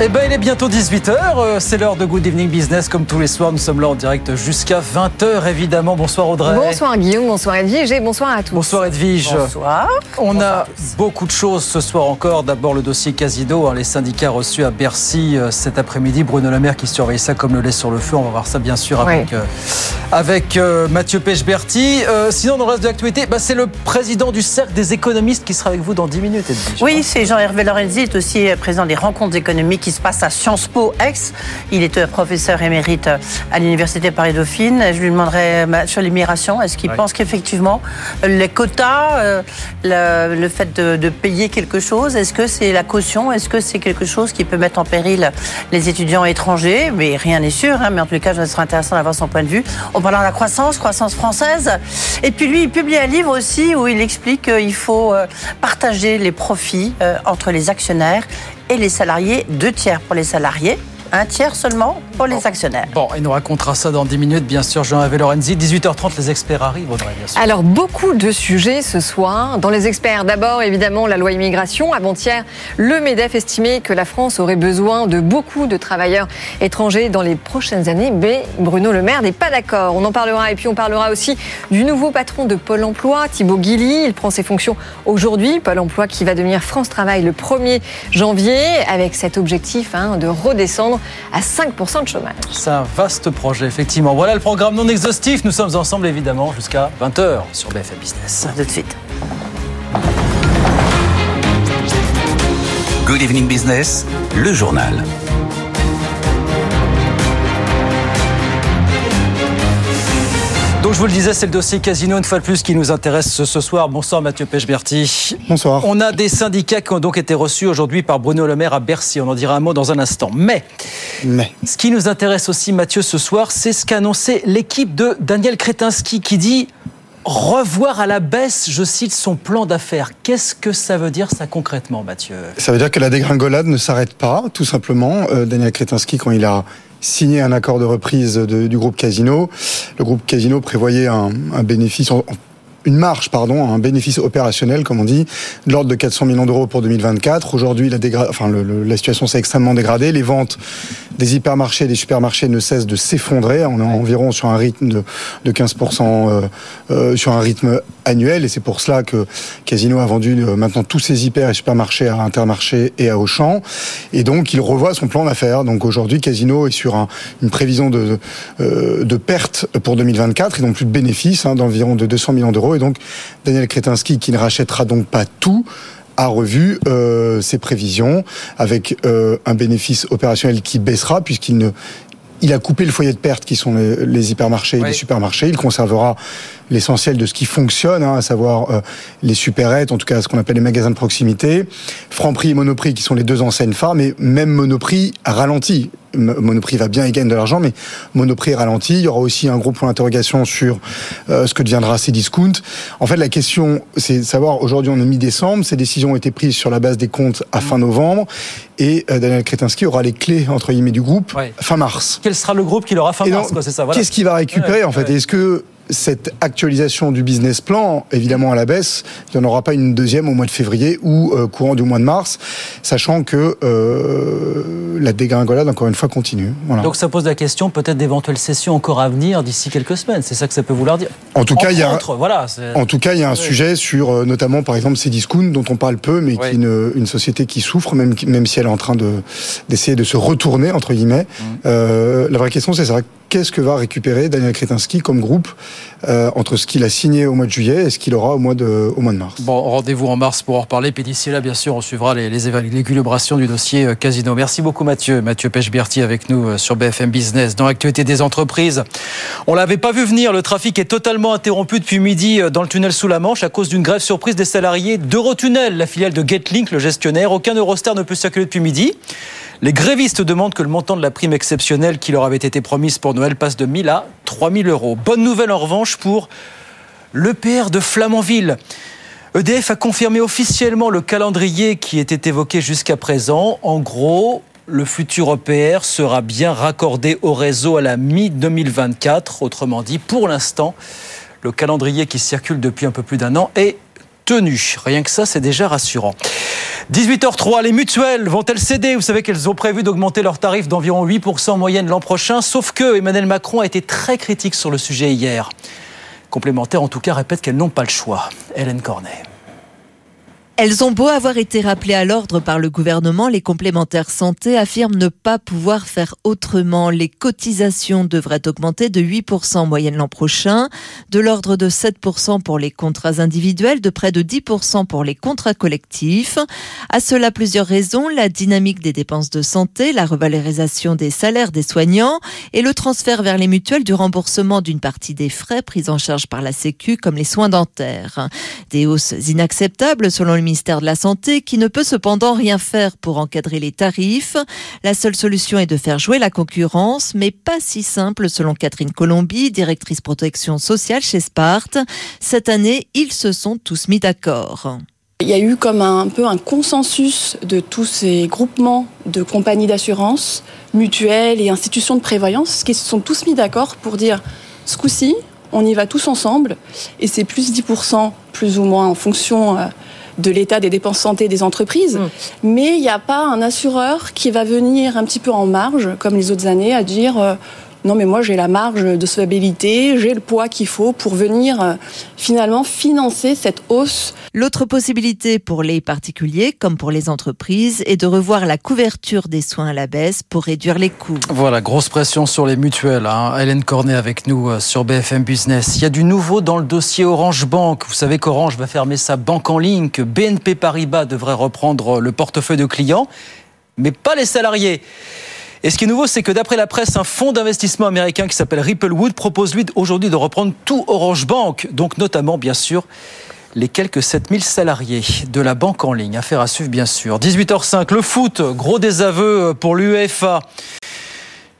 Eh ben, il est bientôt 18h, euh, c'est l'heure de Good Evening Business. Comme tous les soirs, nous sommes là en direct jusqu'à 20h, évidemment. Bonsoir Audrey. Bonsoir Guillaume, bonsoir Edwige et bonsoir à tous. Bonsoir Edwige. Bonsoir. On a beaucoup de choses ce soir encore. D'abord le dossier Casino, hein, les syndicats reçus à Bercy euh, cet après-midi. Bruno Le Maire qui surveille ça comme le lait sur le feu. On va voir ça bien sûr avec, Oui. euh, avec euh, Mathieu Pechberti. Euh, sinon, dans le reste de l'actualité, bah, c'est le président du Cercle des économistes qui sera avec vous dans 10 minutes, Edwige. Oui, c'est Jean-Hervé Lorenzi, est aussi président des rencontres économiques qui se passent à Sciences Po Aix. Il est euh, professeur émérite euh, à l'Université Paris-Dauphine. Je lui demanderai sur l'immigration, est-ce qu'il Oui. pense qu'effectivement, les quotas, euh, le, le fait de, de payer quelque chose, est-ce que c'est la caution? Est-ce que c'est quelque chose qui peut mettre en péril les étudiants étrangers? Mais rien n'est sûr, hein, mais en tout cas, ce serait intéressant d'avoir son point de vue. On parle de la croissance, croissance française. Et puis lui, il publie un livre aussi où il explique qu'il faut partager les profits entre les actionnaires et les salariés, deux tiers pour les salariés, un tiers seulement pour les actionnaires. Bon, il nous racontera ça dans 10 minutes, bien sûr, Jean-Hervé Lorenzi. 18h30, les experts arrivent, Audrey, bien sûr. Alors, beaucoup de sujets ce soir. Dans les experts, d'abord, évidemment, la loi immigration. Avant-hier, le MEDEF estimait que la France aurait besoin de beaucoup de travailleurs étrangers dans les prochaines années. Mais Bruno Le Maire n'est pas d'accord. On en parlera. Et puis, on parlera aussi du nouveau patron de Pôle emploi, Thibaut Guilly. Il prend ses fonctions aujourd'hui. Pôle emploi qui va devenir France Travail le 1er janvier, avec cet objectif hein, de redescendre à 5% de chômage. C'est un vaste projet, effectivement. Voilà le programme non exhaustif. Nous sommes ensemble, évidemment, jusqu'à 20h sur BFM Business. Tout de suite. Good evening business, le journal. Je vous le disais, c'est le dossier Casino, une fois de plus, qui nous intéresse ce, soir. Bonsoir, Mathieu Pechberti. Bonsoir. On a des syndicats qui ont donc été reçus aujourd'hui par Bruno Le Maire à Bercy. On en dira un mot dans un instant. Mais, Mais ce qui nous intéresse aussi, Mathieu, ce soir, c'est ce qu'a annoncé l'équipe de Daniel Kretinsky qui dit revoir à la baisse, je cite, son plan d'affaires. Qu'est-ce que ça veut dire, ça, concrètement, Mathieu? Ça veut dire que la dégringolade ne s'arrête pas, tout simplement. Euh, Daniel Kretinsky, quand il a signé un accord de reprise du groupe Casino, le groupe Casino prévoyait un, bénéfice, une marge, pardon, un bénéfice opérationnel, comme on dit, de l'ordre de 400 millions d'euros pour 2024. Aujourd'hui, la, situation s'est extrêmement dégradée. Les ventes des hypermarchés et des supermarchés ne cessent de s'effondrer. On est environ sur un rythme de, de 15% euh, euh, sur un rythme annuel. Et c'est pour cela que Casino a vendu euh, maintenant tous ses hyper et supermarchés à Intermarché et à Auchan. Et donc, il revoit son plan d'affaires. Donc aujourd'hui, Casino est sur un- une prévision de, de perte pour 2024 et donc plus de bénéfices hein, d'environ de 200 millions d'euros. Et donc, Daniel Kretinsky, qui ne rachètera donc pas tout, a revu euh, ses prévisions avec euh, un bénéfice opérationnel qui baissera puisqu'il ne il a coupé le foyer de perte qui sont les, les hypermarchés et Oui. les supermarchés. Il conservera l'essentiel de ce qui fonctionne, hein, à savoir euh, les supérettes, en tout cas ce qu'on appelle les magasins de proximité, Franprix et Monoprix qui sont les deux enseignes phares, mais même Monoprix a ralenti. M- Monoprix va bien, il gagne de l'argent, mais Monoprix ralentit. Il y aura aussi un gros point d'interrogation sur euh, ce que deviendra Cdiscount. En fait, la question, c'est de savoir, aujourd'hui on est mi-décembre, ces décisions ont été prises sur la base des comptes à fin novembre, et euh, Daniel Kretinsky aura les clés, entre guillemets, du groupe Ouais. fin mars. Quel sera le groupe qui l'aura fin Et mars, c'est ça, voilà. Qu'est-ce qu'il va récupérer Ouais, en fait? ouais. Est-ce que cette actualisation du business plan, évidemment à la baisse, il n'y en aura pas une deuxième au mois de février ou euh, courant du mois de mars, sachant que euh, la dégringolade, encore une fois, continue. Voilà. Donc ça pose la question peut-être d'éventuelles sessions encore à venir d'ici quelques semaines. C'est ça que ça peut vouloir dire. En tout cas, il y a- autres, voilà. En tout cas, il y a un sujet sur euh, notamment, par exemple, Cdiscount, dont on parle peu, mais qui est une, une société qui souffre, même, même si elle est en train de d'essayer de se retourner entre guillemets. Mmh. Euh, la vraie question, c'est ça. Qu'est-ce que va récupérer Daniel Kretinsky comme groupe euh, entre ce qu'il a signé au mois de juillet et ce qu'il aura au mois de mars? Bon, rendez-vous en mars pour en reparler. Puis d'ici là, bien sûr, on suivra les, l'équilibration du dossier euh, Casino. Merci beaucoup, Mathieu. Mathieu Pechberti avec nous euh, sur BFM Business. Dans l'actualité des entreprises, on l'avait pas vu venir. Le trafic est totalement interrompu depuis midi dans le tunnel sous la Manche à cause d'une grève surprise des salariés d'Eurotunnel, la filiale de Getlink, le gestionnaire. Aucun Eurostar ne peut circuler depuis midi. Les grévistes demandent que le montant de la prime exceptionnelle qui leur avait été promise pour Noël passe de 1000 à 3000 euros. Bonne nouvelle en revanche pour l'EPR de Flamanville. EDF a confirmé officiellement le calendrier qui était évoqué jusqu'à présent. En gros, le futur EPR sera bien raccordé au réseau à la mi-2024. Autrement dit, pour l'instant, le calendrier qui circule depuis un peu plus d'un an est Rien que ça, c'est déjà rassurant. 18h03, les mutuelles vont-elles céder? Vous savez qu'elles ont prévu d'augmenter leurs tarifs d'environ 8% en moyenne l'an prochain, sauf que Emmanuel Macron a été très critique sur le sujet hier. Complémentaire, en tout cas, répète qu'elles n'ont pas le choix. Hélène Cornet. Elles ont beau avoir été rappelées à l'ordre par le gouvernement, les complémentaires santé affirment ne pas pouvoir faire autrement. Les cotisations devraient augmenter de 8% en moyenne l'an prochain, de l'ordre de 7% pour les contrats individuels, de près de 10% pour les contrats collectifs. À cela, plusieurs raisons. La dynamique des dépenses de santé, la revalorisation des salaires des soignants et le transfert vers les mutuelles du remboursement d'une partie des frais pris en charge par la Sécu, comme les soins dentaires. Des hausses inacceptables selon ministère de la Santé qui ne peut cependant rien faire pour encadrer les tarifs. La seule solution est de faire jouer la concurrence, mais pas si simple selon Catherine Colombi, directrice protection sociale chez Sparte. Cette année, ils se sont tous mis d'accord. Il y a eu comme un, peu un consensus de tous ces groupements de compagnies d'assurance, mutuelles et institutions de prévoyance qui se sont tous mis d'accord pour dire ce coup-ci, on y va tous ensemble et c'est plus 10% plus ou moins en fonction euh, de l'état des dépenses santé des entreprises. Mm. Mais il n'y a pas un assureur qui va venir un petit peu en marge, comme les autres années, à dire euh, non mais moi j'ai la marge de solvabilité, j'ai le poids qu'il faut pour venir euh, finalement financer cette hausse. L'autre possibilité pour les particuliers comme pour les entreprises est de revoir la couverture des soins à la baisse pour réduire les coûts. Voilà, grosse pression sur les mutuelles. Hein. Hélène Cornet avec nous euh, sur BFM Business. Il y a du nouveau dans le dossier Orange Bank. Vous savez qu'Orange va fermer sa banque en ligne, que BNP Paribas devrait reprendre le portefeuille de clients, mais pas les salariés. Et ce qui est nouveau, c'est que d'après la presse, un fonds d'investissement américain qui s'appelle Ripplewood propose lui aujourd'hui de reprendre tout Orange Bank, donc notamment bien sûr les quelques 7000 salariés de la banque en ligne. Affaire à suivre bien sûr. 18h05, le foot, gros désaveu pour l'UEFA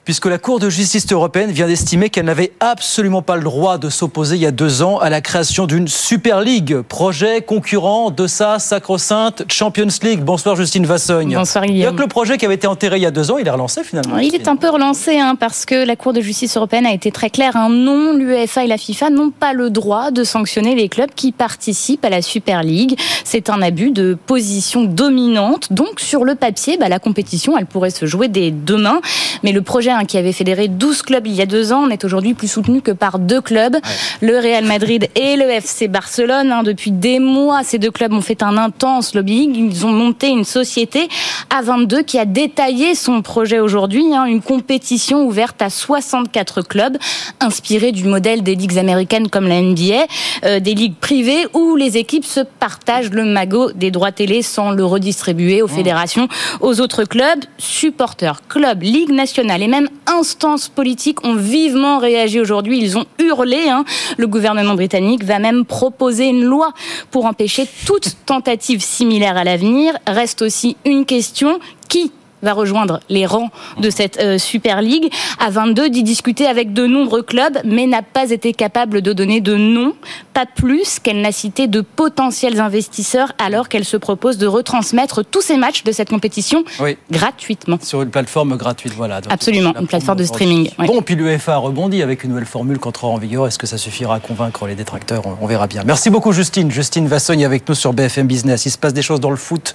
puisque la Cour de justice européenne vient d'estimer qu'elle n'avait absolument pas le droit de s'opposer il y a deux ans à la création d'une Super League, projet concurrent de sa sacro-sainte Champions League. Bonsoir Justine Vassogne. Bonsoir Guillaume. Il y a que le projet qui avait été enterré il y a deux ans, il est relancé finalement. Il est un peu relancé hein, parce que la Cour de justice européenne a été très claire. Un non, l'UEFA et la FIFA n'ont pas le droit de sanctionner les clubs qui participent à la Super League. C'est un abus de position dominante. Donc sur le papier, bah, la compétition, elle pourrait se jouer dès demain. Mais le projet qui avait fédéré 12 clubs il y a deux ans, n'est aujourd'hui plus soutenu que par deux clubs, le Real Madrid et le FC Barcelone. Hein. Depuis des mois, ces deux clubs ont fait un intense lobbying. Ils ont monté une société à 22 qui a détaillé son projet aujourd'hui, hein. une compétition ouverte à 64 clubs, inspirée du modèle des ligues américaines comme la NBA, euh, des ligues privées où les équipes se partagent le magot des droits télé sans le redistribuer aux mmh. fédérations, aux autres clubs, supporters, clubs, ligues nationales et même instances politiques ont vivement réagi aujourd'hui. Ils ont hurlé. Hein. Le gouvernement britannique va même proposer une loi pour empêcher toute tentative similaire à l'avenir. Reste aussi une question qui va rejoindre les rangs de cette euh, Super League. À 22, d'y discuter avec de nombreux clubs, mais n'a pas été capable de donner de nom, pas plus qu'elle n'a cité de potentiels investisseurs alors qu'elle se propose de retransmettre tous ces matchs de cette compétition gratuitement. Sur une plateforme gratuite, voilà. Absolument, une plateforme de streaming. Bon, puis l'UEFA a rebondi avec une nouvelle formule qui entrera en vigueur. Est-ce que ça suffira à convaincre les détracteurs? On verra bien. Merci beaucoup Justine. Justine Vassogne avec nous sur BFM Business. Il se passe des choses dans le foot.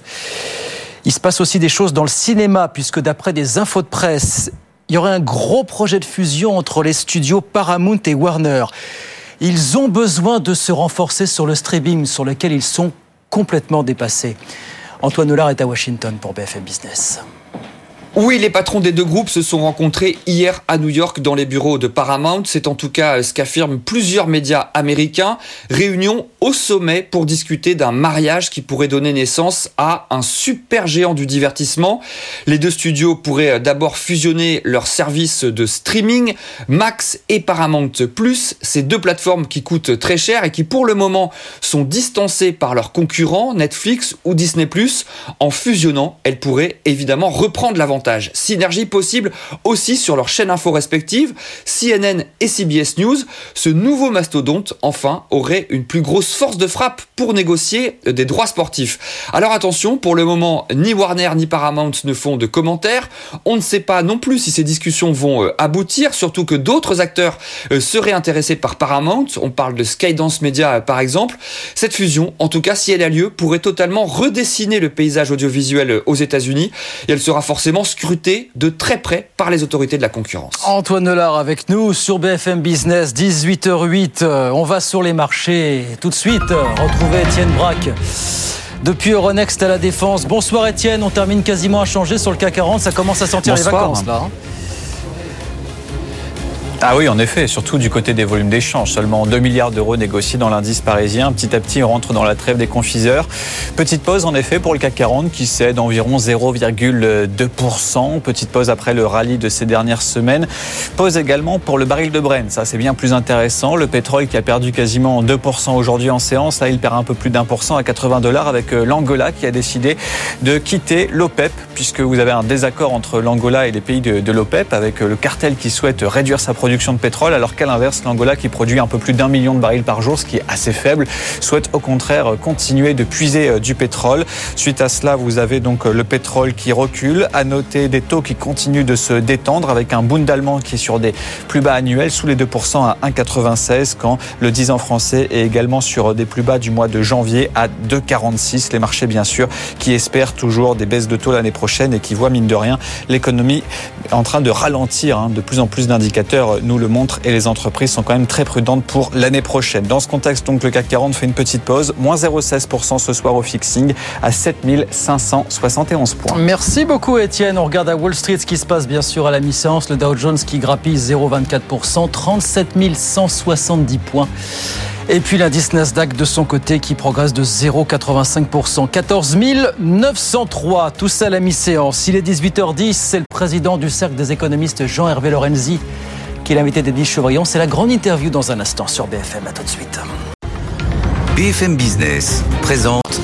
Il se passe aussi des choses dans le cinéma, puisque d'après des infos de presse, il y aurait un gros projet de fusion entre les studios Paramount et Warner. Ils ont besoin de se renforcer sur le streaming, sur lequel ils sont complètement dépassés. Antoine Hollard est à Washington pour BFM Business. Oui, les patrons des deux groupes se sont rencontrés hier à New York dans les bureaux de Paramount. C'est en tout cas ce qu'affirment plusieurs médias américains. Réunion au sommet pour discuter d'un mariage qui pourrait donner naissance à un super géant du divertissement. Les deux studios pourraient d'abord fusionner leurs services de streaming, Max et Paramount Plus, ces deux plateformes qui coûtent très cher et qui pour le moment sont distancées par leurs concurrents Netflix ou Disney+. En fusionnant, elles pourraient évidemment reprendre l'avantage Synergie possible aussi sur leurs chaînes info respectives, CNN et CBS News. Ce nouveau mastodonte, enfin, aurait une plus grosse force de frappe pour négocier des droits sportifs. Alors attention, pour le moment, ni Warner ni Paramount ne font de commentaires. On ne sait pas non plus si ces discussions vont euh, aboutir, surtout que d'autres acteurs euh, seraient intéressés par Paramount. On parle de Skydance Media euh, par exemple. Cette fusion, en tout cas si elle a lieu, pourrait totalement redessiner le paysage audiovisuel aux États-Unis et elle sera forcément scrutée de très près par les autorités de la concurrence. Antoine Nelard avec nous sur BFM Business, 18h08. On va sur les marchés tout de suite. Retrouver Étienne Braque. Depuis Euronext à la Défense. Bonsoir Étienne, on termine quasiment à changer sur le CAC 40, ça commence à sentir les vacances là. Hein. Ah oui, en effet, surtout du côté des volumes d'échange. Seulement 2 milliards d'euros négociés dans l'indice parisien. Petit à petit, on rentre dans la trêve des confiseurs. Petite pause, en effet, pour le CAC 40 qui cède environ 0,2%. Petite pause après le rallye de ces dernières semaines. Pause également pour le baril de Brent. Ça, c'est bien plus intéressant. Le pétrole qui a perdu quasiment 2% aujourd'hui en séance. Là, il perd un peu plus d'un pour cent à 80 dollars avec euh, l'Angola qui a décidé de quitter l'OPEP puisque vous avez un désaccord entre l'Angola et les pays de, l'OPEP avec euh, le cartel qui souhaite réduire sa production production de pétrole, alors qu'à l'inverse, l'Angola, qui produit un peu plus d'un million de barils par jour, ce qui est assez faible, souhaite au contraire continuer de puiser euh, du pétrole. Suite à cela, vous avez donc euh, le pétrole qui recule. À noter des taux qui continuent de se détendre avec un Bund allemand qui est sur des plus bas annuels, sous les 2% à 1,96, quand le 10 ans français est également sur des plus bas du mois de janvier à 2,46. Les marchés, bien sûr, qui espèrent toujours des baisses de taux l'année prochaine et qui voient, mine de rien, l'économie en train de ralentir. Hein. De plus en plus d'indicateurs nous le montre et les entreprises sont quand même très prudentes pour l'année prochaine. Dans ce contexte, donc, le CAC 40 fait une petite pause, moins 0,16% ce soir au fixing à 7571 points. Merci beaucoup Étienne. On regarde à Wall Street ce qui se passe bien sûr à la mi-séance. Le Dow Jones qui grappille 0,24%, 37 170 points. Et puis l'indice Nasdaq de son côté qui progresse de 0,85%. 14 903, tout ça à la mi-séance. Il est 18h10, c'est le président du Cercle des économistes Jean-Hervé Lorenzi qui est l'invité d'Edwige Chevrillon. C'est la grande interview dans un instant sur BFM. À tout de suite. BFM Business présente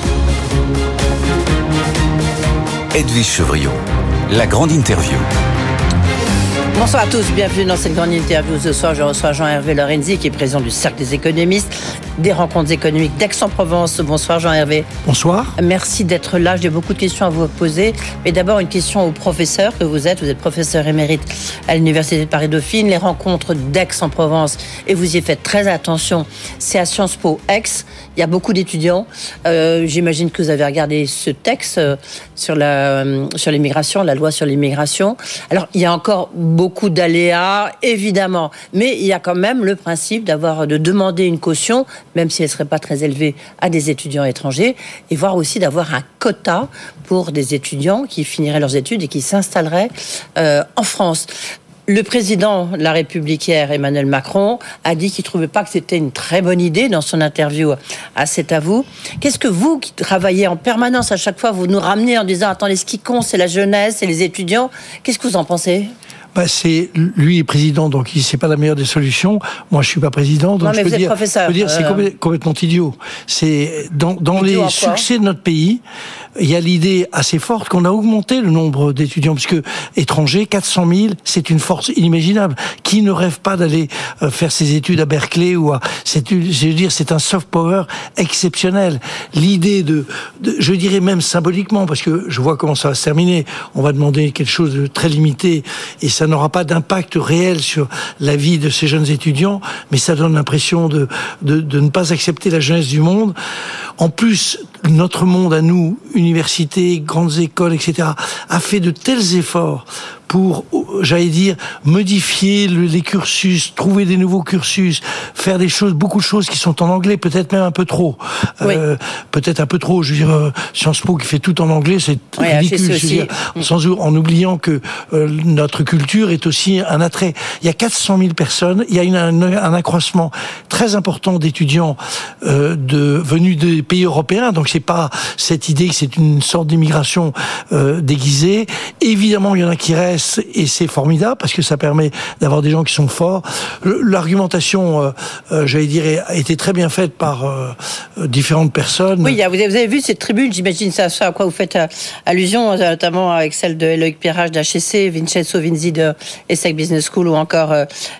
Edwige Chevrillon, la grande interview. Bonsoir à tous, bienvenue dans cette grande interview. Ce soir, je reçois Jean-Hervé Lorenzi, qui est président du Cercle des économistes, des rencontres économiques d'Aix-en-Provence. Bonsoir Jean-Hervé. Bonsoir. Merci d'être là. J'ai beaucoup de questions à vous poser. Mais d'abord, une question au professeur que vous êtes. Vous êtes professeur émérite à l'Université de Paris-Dauphine. Les rencontres d'Aix-en-Provence, et vous y faites très attention, c'est à Sciences Po Aix. Il y a beaucoup d'étudiants. Euh, J'imagine que vous avez regardé ce texte euh, sur la euh, sur l'immigration, la loi sur l'immigration. Alors, il y a encore beaucoup beaucoup d'aléas, évidemment. Mais il y a quand même le principe d'avoir de demander une caution, même si elle serait pas très élevée, à des étudiants étrangers, et voir aussi d'avoir un quota pour des étudiants qui finiraient leurs études et qui s'installeraient euh, en France. Le président de la République hier, Emmanuel Macron, a dit qu'il trouvait pas que c'était une très bonne idée dans son interview à C'est à vous. Qu'est-ce que vous, qui travaillez en permanence à chaque fois, vous nous ramenez en disant, attendez, ce qui compte, c'est la jeunesse et les étudiants. Qu'est-ce que vous en pensez? Bah, c'est lui est président, donc il c'est pas la meilleure des solutions. Moi, je suis pas président, donc non, je peux dire, je peux dire c'est Euh, complètement idiot. C'est dans, les succès de notre pays, il y a l'idée assez forte qu'on a augmenté le nombre d'étudiants, parce que étrangers, 400 000, c'est une force inimaginable. Qui ne rêve pas d'aller euh, faire ses études à Berkeley ou à, c'est, dire, c'est un soft power exceptionnel. L'idée de, de, je dirais même symboliquement, parce que je vois comment ça va se terminer. On va demander quelque chose de très limité et ça n'aura pas d'impact réel sur la vie de ces jeunes étudiants, mais ça donne l'impression de, de, de ne pas accepter la jeunesse du monde. En plus, notre monde à nous, universités, grandes écoles, etc., a fait de tels efforts pour, j'allais dire, modifier le- les cursus, trouver des nouveaux cursus, faire des choses, beaucoup de choses qui sont en anglais, peut-être même un peu trop. Euh, peut-être un peu trop. Je veux dire, euh, Sciences Po qui fait tout en anglais, c'est Oui, ridicule. Je veux dire, sans, en oubliant que euh, notre culture est aussi un attrait. Il y a 400 000 personnes, il y a une- un, un accroissement très important d'étudiants euh, de venus des pays européens. Donc c'est pas cette idée que c'est une sorte d'immigration euh, déguisée. Évidemment, il y en a qui restent et c'est formidable parce que ça permet d'avoir des gens qui sont forts. L'argumentation, euh, euh, j'allais dire, a été très bien faite par euh, différentes personnes. Oui, vous avez vu cette tribune, j'imagine ça, à quoi vous faites allusion, notamment avec celle de Eloïc Pirage d'HEC, Vincenzo Vinzi de ESSEC Business School ou encore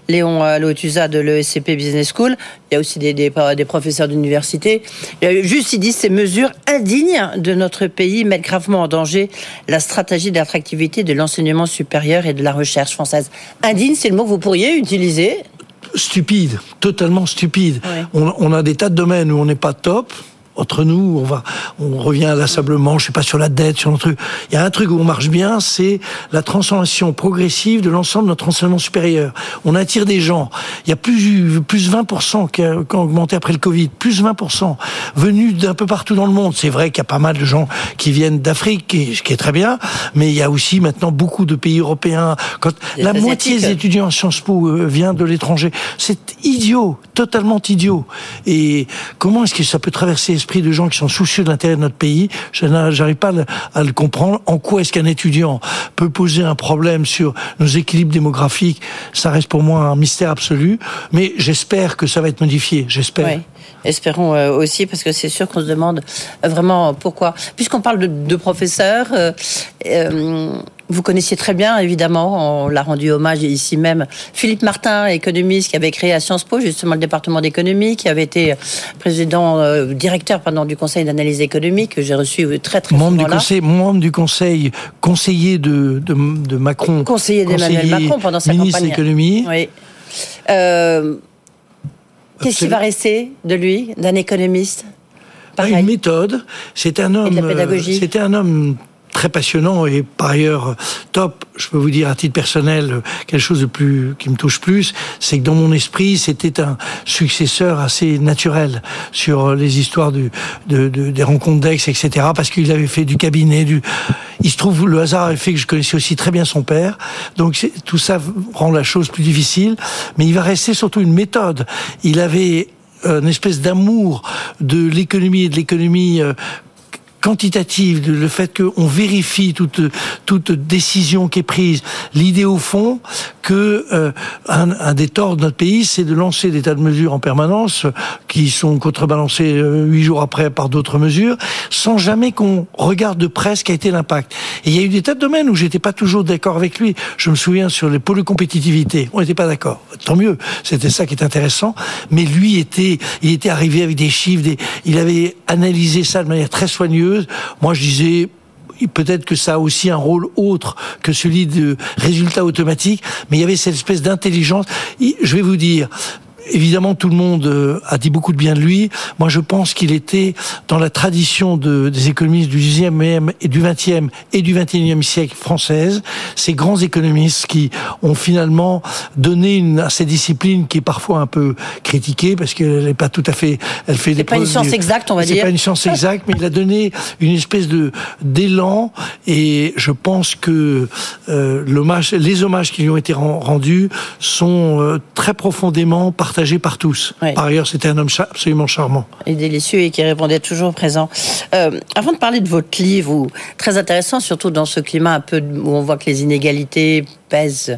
Léon Lotusa de l'ESCP Business School. Il y a aussi des professeurs d'université. Juste, ils disent ces mesures indignes de notre pays mettent gravement en danger la stratégie d'attractivité de l'enseignement supérieur et de la recherche française. Indigne, c'est le mot que vous pourriez utiliser? Stupide, totalement stupide. On, on a des tas de domaines où on n'est pas top entre nous, on va, on revient à l'assablement, je sais pas sur la dette, sur le truc. Il y a un truc où on marche bien, c'est la transformation progressive de l'ensemble de notre enseignement supérieur. On attire des gens. Il y a plus plus 20% qui a, augmenté après le Covid, plus 20% venus d'un peu partout dans le monde. C'est vrai qu'il y a pas mal de gens qui viennent d'Afrique, ce qui est très bien, mais il y a aussi maintenant beaucoup de pays européens. Quand la moitié des étudiants à Sciences Po euh, vient de l'étranger, c'est idiot, totalement idiot. Et comment est-ce que ça peut traverser l'esprit de gens qui sont soucieux de l'intérêt de notre pays Je n'arrive pas à le comprendre. En quoi est-ce qu'un étudiant peut poser un problème sur nos équilibres démographiques? Ça reste pour moi un mystère absolu. Mais j'espère que ça va être modifié. J'espère. Espérons euh, aussi, parce que c'est sûr qu'on se demande vraiment pourquoi. Puisqu'on parle de, professeurs, euh, euh, vous connaissiez très bien, évidemment, on l'a rendu hommage ici même, Philippe Martin, économiste, qui avait créé à Sciences Po justement le département d'économie, qui avait été président, euh, directeur pendant du conseil d'analyse économique, que j'ai reçu très très membre du conseil, Membre du conseil, conseiller de, de, Macron. Conseiller d'Emmanuel Macron pendant sa ministre campagne. l'économie. Oui. Euh, Qu'est-ce qui va rester de lui, d'un économiste? Pareil. Une méthode. C'est un homme. Euh, c'était un homme très passionnant et par ailleurs top. Je peux vous dire à titre personnel quelque chose de plus qui me touche plus, c'est que dans mon esprit c'était un successeur assez naturel sur les histoires de, des rencontres d'ex, etc. Parce qu'il avait fait du cabinet. Il se trouve le hasard a fait que je connaissais aussi très bien son père, donc tout ça rend la chose plus difficile. Mais il va rester surtout une méthode. Il avait une espèce d'amour de l'économie et de l'économie euh, quantitative, le fait qu'on vérifie toute, toute décision qui est prise. L'idée au fond que euh, un, des torts de notre pays, c'est de lancer des tas de mesures en permanence qui sont contrebalancées euh, huit jours après par d'autres mesures, sans jamais qu'on regarde de près ce qu'a été l'impact. Et il y a eu des tas de domaines où j'étais pas toujours d'accord avec lui. Je me souviens sur les pôles de compétitivité, on n'était pas d'accord. Tant mieux, c'était ça qui est intéressant. Mais lui était, il était arrivé avec des chiffres, il avait analysé ça de manière très soigneuse moi, je disais, peut-être que ça a aussi un rôle autre que celui de résultat automatique, mais il y avait cette espèce d'intelligence. Je vais vous dire, évidemment, tout le monde euh, a dit beaucoup de bien de lui. Moi, je pense qu'il était dans la tradition de, des économistes du 10e et du 20e et du 21e siècle française, ces grands économistes qui ont finalement donné une, à cette discipline qui est parfois un peu critiquée parce qu'elle n'est pas tout à fait, elle fait des pas une science exacte, on va dire. C'est pas une science exacte, mais il a donné une espèce de d'élan et je pense que euh, l'hommage, les hommages qui lui ont été rendus sont euh, très profondément partagés par tous. Par ailleurs, c'était un homme absolument charmant. Et délicieux et qui répondait toujours présent. Euh, avant de parler de votre livre, très intéressant, surtout dans ce climat un peu où on voit que les inégalités pèsent,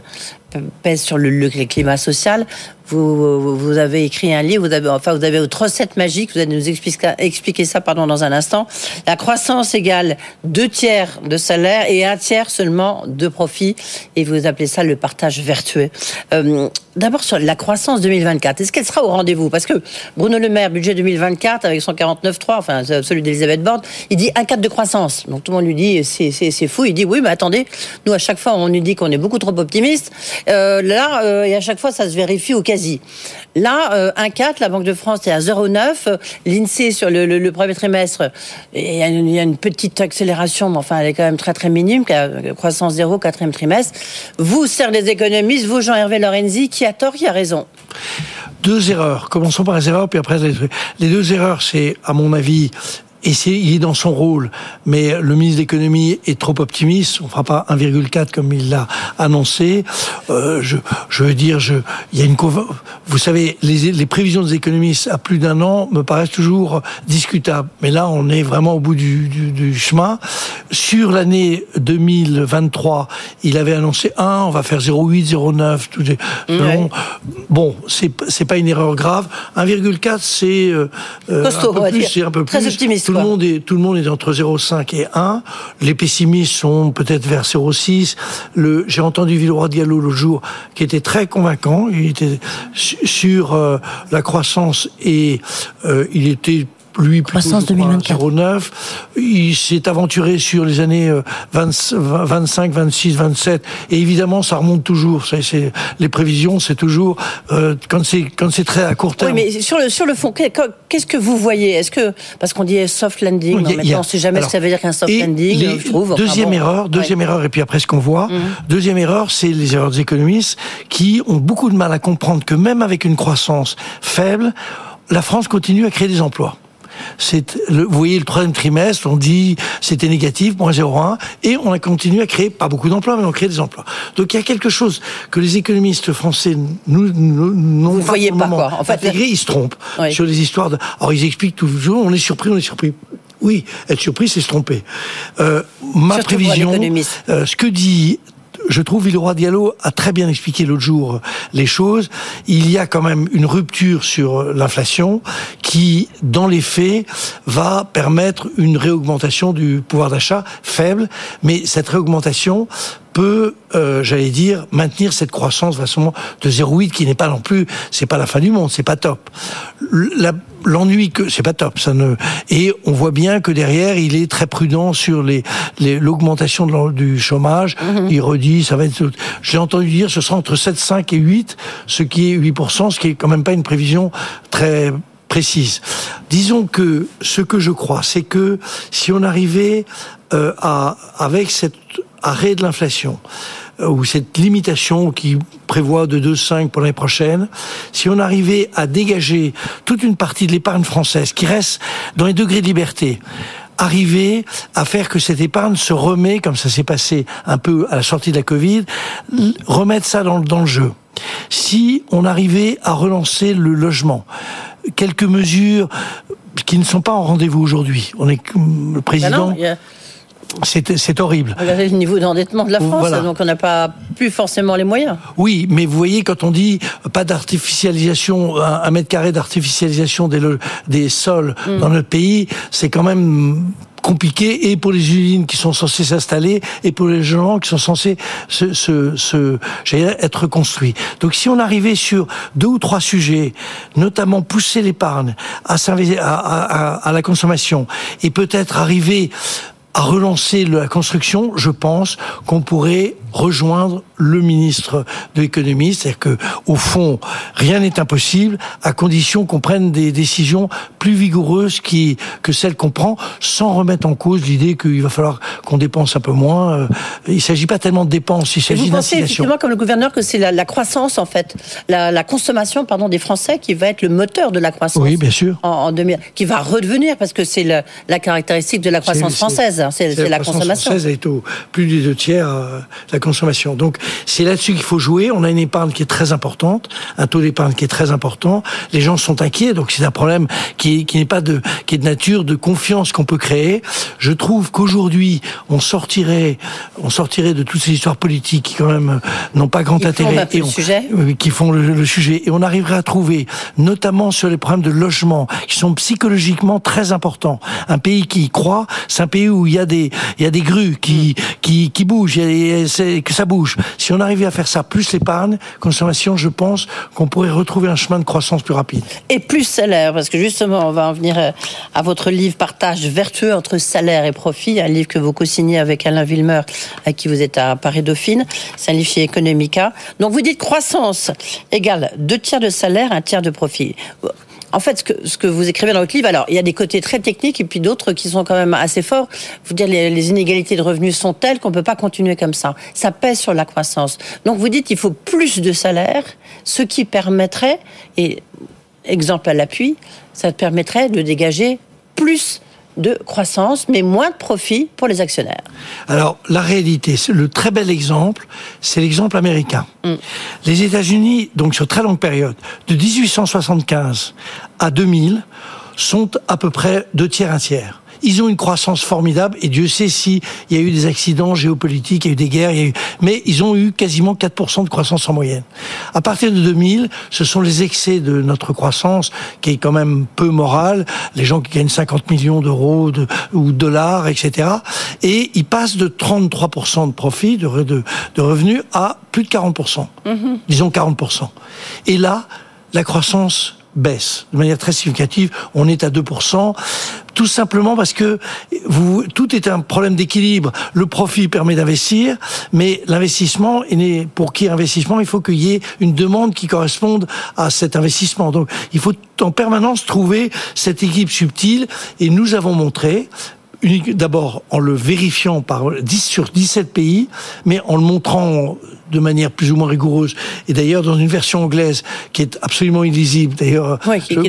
pèsent sur le, le climat social, vous, vous avez écrit un livre, vous avez, enfin, vous avez votre recette magique, vous allez nous expliquer, expliquer ça pardon, dans un instant. La croissance égale deux tiers de salaire et un tiers seulement de profit. Et vous appelez ça le partage vertueux. Euh, D'abord sur la croissance 2024, est-ce qu'elle sera au rendez-vous? Parce que Bruno Le Maire, budget 2024 avec son 49.3, enfin celui d'Elisabeth Borne, il dit un cadre de croissance. Donc tout le monde lui dit c'est fou. Il dit oui, mais attendez, nous à chaque fois on nous dit qu'on est beaucoup trop optimiste. Euh, là, euh, et à chaque fois ça se vérifie au cas Là, euh, 1,4, la Banque de France est à 0,9. L'INSEE, sur le, premier trimestre, il y, a une, petite accélération, mais enfin, elle est quand même très, très minime, croissance zéro, quatrième trimestre. Vous, serre des économistes, vous, Jean-Hervé Lorenzi, qui a tort, qui a raison Deux erreurs. Commençons par les erreurs, puis après les, les deux erreurs, c'est, à mon avis, et il est dans son rôle. Mais le ministre de l'économie est trop optimiste. On fera pas 1,4 comme il l'a annoncé. Euh, je, je veux dire, je, il y a une, vous savez, les, les prévisions des économistes à plus d'un an me paraissent toujours discutables. Mais là, on est vraiment au bout du, du, du chemin. Sur l'année 2023, il avait annoncé 1, on va faire 0,8, 0,9, tout selon. Bon, c'est pas une erreur grave. 1,4, c'est euh, euh, un peu plus, c'est un peu Très plus. optimiste, Tout le monde est tout le monde est entre 0,5 et 1. Les pessimistes sont peut-être vers 0,6. Le j'ai entendu Villeroy Diallo l'autre jour qui était très convaincant. Il était su- sur euh, la croissance et euh, il était lui plutôt Croissance je crois, 2024. 0,9. Il s'est aventuré sur les années euh, 20 25, 26, 27. Et évidemment, ça remonte toujours. C'est, c'est- les prévisions, c'est toujours euh, quand c'est quand c'est très à court Oui, terme. mais sur le, sur le fond, qu'est- qu'est-ce que vous voyez? Est-ce que, parce qu'on dit soft landing, Oui, a- a- temps, on ne sait jamais alors, ce que ça veut dire qu'un soft landing, les- je trouve. Enfin, deuxième bon. erreur, deuxième erreur, et puis après ce qu'on voit. Mhm. Deuxième erreur, c'est les erreurs des économistes qui ont beaucoup de mal à comprendre que même avec une croissance faible, la France continue à créer des emplois. C'est le, vous voyez le troisième trimestre, on dit c'était négatif, moins 0,1, et on a continué à créer pas beaucoup d'emplois, mais on crée des emplois. Donc il y a quelque chose que les économistes français nous nous- Vous pas voyez pas, quoi. En fait, intégré, ils se trompent Oui. sur les histoires. De, alors ils expliquent toujours, on est surpris, on est surpris. Oui, être surpris, c'est se tromper. Euh, ma Surtout prévision, euh, ce que dit je trouve Villeroy Diallo a très bien expliqué l'autre jour les choses. Il y a quand même une rupture sur l'inflation qui, dans les faits, va permettre une réaugmentation du pouvoir d'achat faible, mais cette réaugmentation peut, euh, j'allais dire, maintenir cette croissance façon de 0,8 qui n'est pas non plus, c'est pas la fin du monde, c'est pas top. L'ennui que c'est pas top, ça ne et on voit bien que derrière il est très prudent sur les l'augmentation de du chômage. Il redit ça va être. J'ai entendu dire ce sera entre 7,5 et 8, ce qui est 8% ce qui est quand même pas une prévision très précise. Disons que ce que je crois, c'est que si on arrivait euh, à avec cet arrêt de l'inflation euh, ou cette limitation qui prévoit de 2,5 pour l'année prochaine, si on arrivait à dégager toute une partie de l'épargne française qui reste dans les degrés de liberté, arriver à faire que cette épargne se remet, comme ça s'est passé un peu à la sortie de la Covid, remettre ça dans, dans le jeu. Si on arrivait à relancer le logement, quelques mesures qui ne sont pas en rendez-vous aujourd'hui. On est le Ben président, non, c'est horrible. Regardez le niveau d'endettement de la France, Voilà. donc on n'a pas plus forcément les moyens. Oui, mais vous voyez, quand on dit pas d'artificialisation, un, un mètre carré d'artificialisation des, des sols Mm. dans notre pays, c'est quand même compliqué et pour les usines qui sont censées s'installer et pour les gens qui sont censés se, se, se être construits. Donc si on arrivait sur deux ou trois sujets, notamment pousser l'épargne à, s'investi- à, à, à, à la consommation et peut-être arriver à relancer la construction, je pense qu'on pourrait rejoindre le ministre de l'économie, c'est-à-dire que au fond, rien n'est impossible à condition qu'on prenne des décisions plus vigoureuses qui que celles qu'on prend, sans remettre en cause l'idée qu'il va falloir qu'on dépense un peu moins. Euh, Il s'agit pas tellement de dépenses, il s'agit vous pensez d'incitation. effectivement, comme le gouverneur, que c'est la, la croissance, en fait, la, la consommation pardon, des Français qui va être le moteur de la croissance Oui, bien sûr. en, en 2000, qui va redevenir, parce que c'est la caractéristique de la croissance française, hein, c'est la croissance consommation. française est au plus des deux tiers euh, la consommation. Donc c'est là-dessus qu'il faut jouer. On a une épargne qui est très importante, un taux d'épargne qui est très important. Les gens sont inquiets, donc c'est un problème qui, est- qui n'est pas de qui est de nature de confiance qu'on peut créer. Je trouve qu'aujourd'hui on sortirait on sortirait de toutes ces histoires politiques qui quand même n'ont pas grand intérêt le on- sujet. euh, qui font le, le sujet et on arriverait à trouver notamment sur les problèmes de logement qui sont psychologiquement très importants un pays qui y croit c'est un pays où il y a des il y a des grues qui qui, qui bougent que ça bouge si on arrivait à faire ça plus l'épargne consommation je pense qu'on pourrait retrouver un chemin de croissance plus rapide Et plus salaire, parce que justement, on va en venir euh, à votre livre Partage vertueux entre salaire et profit, un livre que vous co-signez avec Alain Villemeur, à qui vous êtes à Paris-Dauphine. C'est un livre chez Economica. Donc vous dites croissance égale deux tiers de salaire, un tiers de profit. En fait, ce que, vous écrivez dans votre livre, alors il y a des côtés très techniques et puis d'autres qui sont quand même assez forts. Vous dites les, les inégalités de revenus sont telles qu'on peut pas continuer comme ça. Ça pèse sur la croissance. Donc vous dites il faut plus de salaire, ce qui permettrait et exemple à l'appui, ça permettrait de dégager plus de croissance, mais moins de profit pour les actionnaires. Alors, la réalité, le très bel exemple, c'est l'exemple américain. Mm. Les États-Unis, donc sur très longue période, de 1875 à 2000, sont à peu près deux tiers, un tiers. Ils ont une croissance formidable et Dieu sait s'il y a eu des accidents géopolitiques, il y a eu des guerres, eu... mais ils ont eu quasiment 4% de croissance en moyenne. À partir de 2000, ce sont les excès de notre croissance qui est quand même peu morale, les gens qui gagnent 50 millions d'euros de, ou dollars, etc. Et ils passent de 33% de profit, de, de, de, revenus, à plus de 40%. Mm-hmm. Disons 40%. Et là, la croissance baisse de manière très significative. On est à 2%, tout simplement parce que tout est un problème d'équilibre. Le profit permet d'investir, mais l'investissement, pour qu'il y ait investissement, il faut qu'il y ait une demande qui corresponde à cet investissement. Donc, il faut en permanence trouver cette équipe subtile, et nous avons montré, d'abord en le vérifiant par 10 sur 17 pays, mais en le montrant de manière plus ou moins rigoureuse. Et d'ailleurs, dans une version anglaise qui est absolument illisible. D'ailleurs,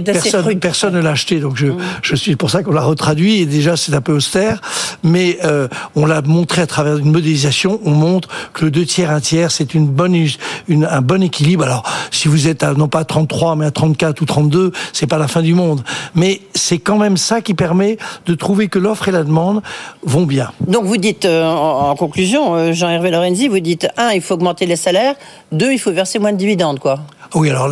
personne, personne ne l'a acheté, donc je, mm. je suis pour ça qu'on l'a retraduit. Et déjà, c'est un peu austère, mais euh, on l'a montré à travers une modélisation. On montre que le deux tiers, un tiers, c'est une bonne, une, un bon équilibre. Alors, si vous êtes à, non pas à 33, mais à 34 ou 32, c'est pas la fin du monde. Mais c'est quand même ça qui permet de trouver que l'offre et la demande vont bien. Donc, vous dites, euh, en, conclusion, euh, Jean-Hervé Lorenzi, vous dites, un, il faut augmenter les salaires. Deux, il faut verser moins de dividendes, quoi. Oui, alors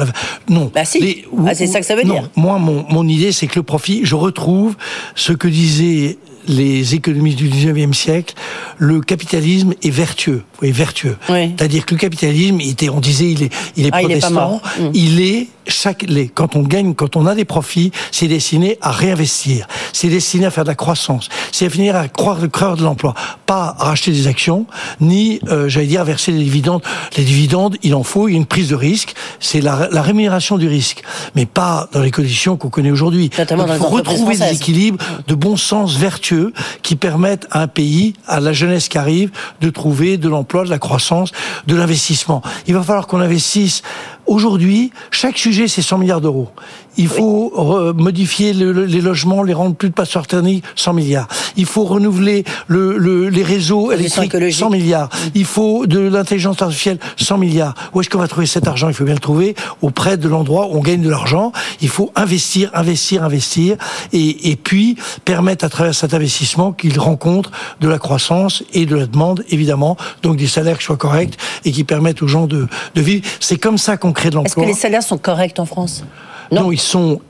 non. Bah si. Ah, c'est ça que ça veut dire. Moi, mon, mon idée, c'est que le profit, je retrouve ce que disait les économistes du 19e siècle, le capitalisme est vertueux. Oui, vertueux. C'est-à-dire que le capitalisme, il était, on disait, il est, il est protestant. Il est, mm. chaque, les, quand on gagne, quand on a des profits, c'est destiné à réinvestir. C'est destiné à faire de la croissance. C'est à finir à croire, croire de l'emploi. Pas à racheter des actions, ni, euh, j'allais dire, à verser des dividendes. Les dividendes, il en faut, il y a une prise de risque. C'est la, la rémunération du risque. Mais pas dans les conditions qu'on connaît aujourd'hui. Il faut retrouver des équilibres de bon sens vertueux qui permettent à un pays, à la jeunesse qui arrive, de trouver de l'emploi, de la croissance, de l'investissement. Il va falloir qu'on investisse Aujourd'hui, chaque sujet, c'est 100 milliards d'euros. Il faut modifier les logements, les rendre plus de passeurs thermiques, 100 milliards. Il faut renouveler le, les réseaux électriques, 100 milliards. Il faut de l'intelligence artificielle, 100 milliards. Où est-ce qu'on va trouver cet argent? Il faut bien le trouver auprès de l'endroit où on gagne de l'argent. Il faut investir, investir, investir, et, et puis permettre à travers cet investissement qu'il rencontre de la croissance et de la demande, évidemment, donc des salaires qui soient corrects et qui permettent aux gens de, de vivre. C'est comme ça qu'on est-ce que les salaires sont corrects en France? Non. ils sont,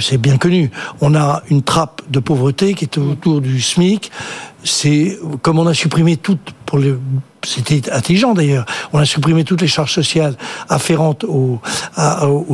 c'est bien connu. On a une trappe de pauvreté qui est autour du SMIC. C'est comme on a supprimé toutes pour les c'était intelligent d'ailleurs. On a supprimé toutes les charges sociales afférentes au,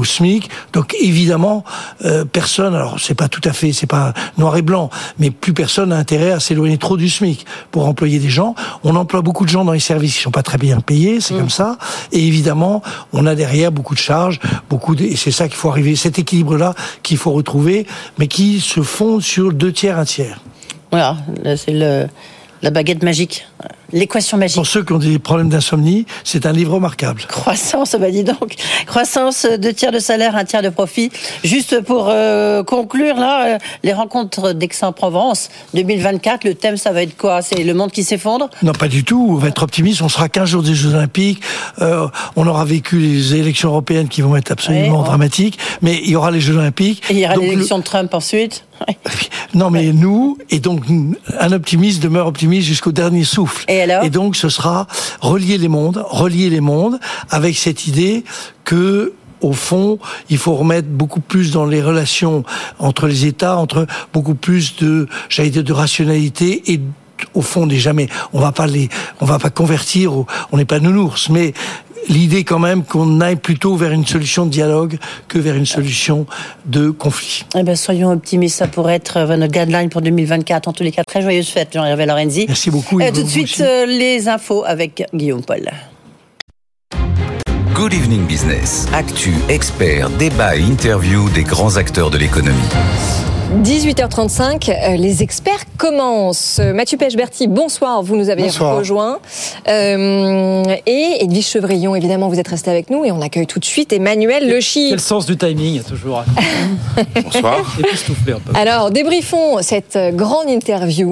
SMIC. Donc évidemment, euh, personne, alors c'est pas tout à fait, c'est pas noir et blanc, mais plus personne n'a intérêt à s'éloigner trop du SMIC pour employer des gens. On emploie beaucoup de gens dans les services qui sont pas très bien payés, c'est mm. comme ça. Et évidemment, on a derrière beaucoup de charges, beaucoup de, et c'est ça qu'il faut arriver, cet équilibre-là qu'il faut retrouver, mais qui se fonde sur deux tiers, un tiers. Voilà, c'est le la baguette magique, l'équation magique. Pour ceux qui ont des problèmes d'insomnie, c'est un livre remarquable. Croissance, bah dis donc. Croissance, deux tiers de salaire, un tiers de profit. Juste pour euh, conclure, là, euh, les rencontres d'Aix-en-Provence 2024, le thème, ça va être quoi? C'est le monde qui s'effondre? Non, pas du tout. On va être optimiste. On sera 15 jours des Jeux Olympiques. Euh, on aura vécu les élections européennes qui vont être absolument dramatiques. Mais il y aura les Jeux Olympiques. Et il y aura l'élection de Trump ensuite non, mais nous, et donc un optimiste demeure optimiste jusqu'au dernier souffle. Et Et donc ce sera relier les mondes, relier les mondes avec cette idée que au fond, il faut remettre beaucoup plus dans les relations entre les États, entre beaucoup plus de, j'allais dire, de rationalité et au fond, n'est jamais, on va pas les, on va pas convertir, on n'est pas nounours, mais l'idée quand même qu'on aille plutôt vers une solution de dialogue que vers une solution de conflit. Eh ben, soyons optimistes, ça pourrait être euh, notre guideline pour 2024. En tous les cas, très joyeuse fête, Jean-Hervé Lorenzi. Merci beaucoup. Et tout de suite, euh, les infos avec Guillaume Paul. Good Evening Business. Actu, expert, débat et interview des grands acteurs de l'économie. 18h35, euh, les experts commencent. Euh, Mathieu Pechberti, bonsoir, vous nous avez Bonsoir. rejoint. Euh, et Edwige Chevrillon, évidemment, vous êtes resté avec nous et on accueille tout de suite Emmanuel Lechy. Quel sens du timing, toujours. Bonsoir. Époustouflé un peu. Alors, débriefons cette grande interview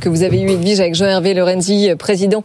que vous avez eue, Edwige, avec Jean-Hervé Lorenzi, président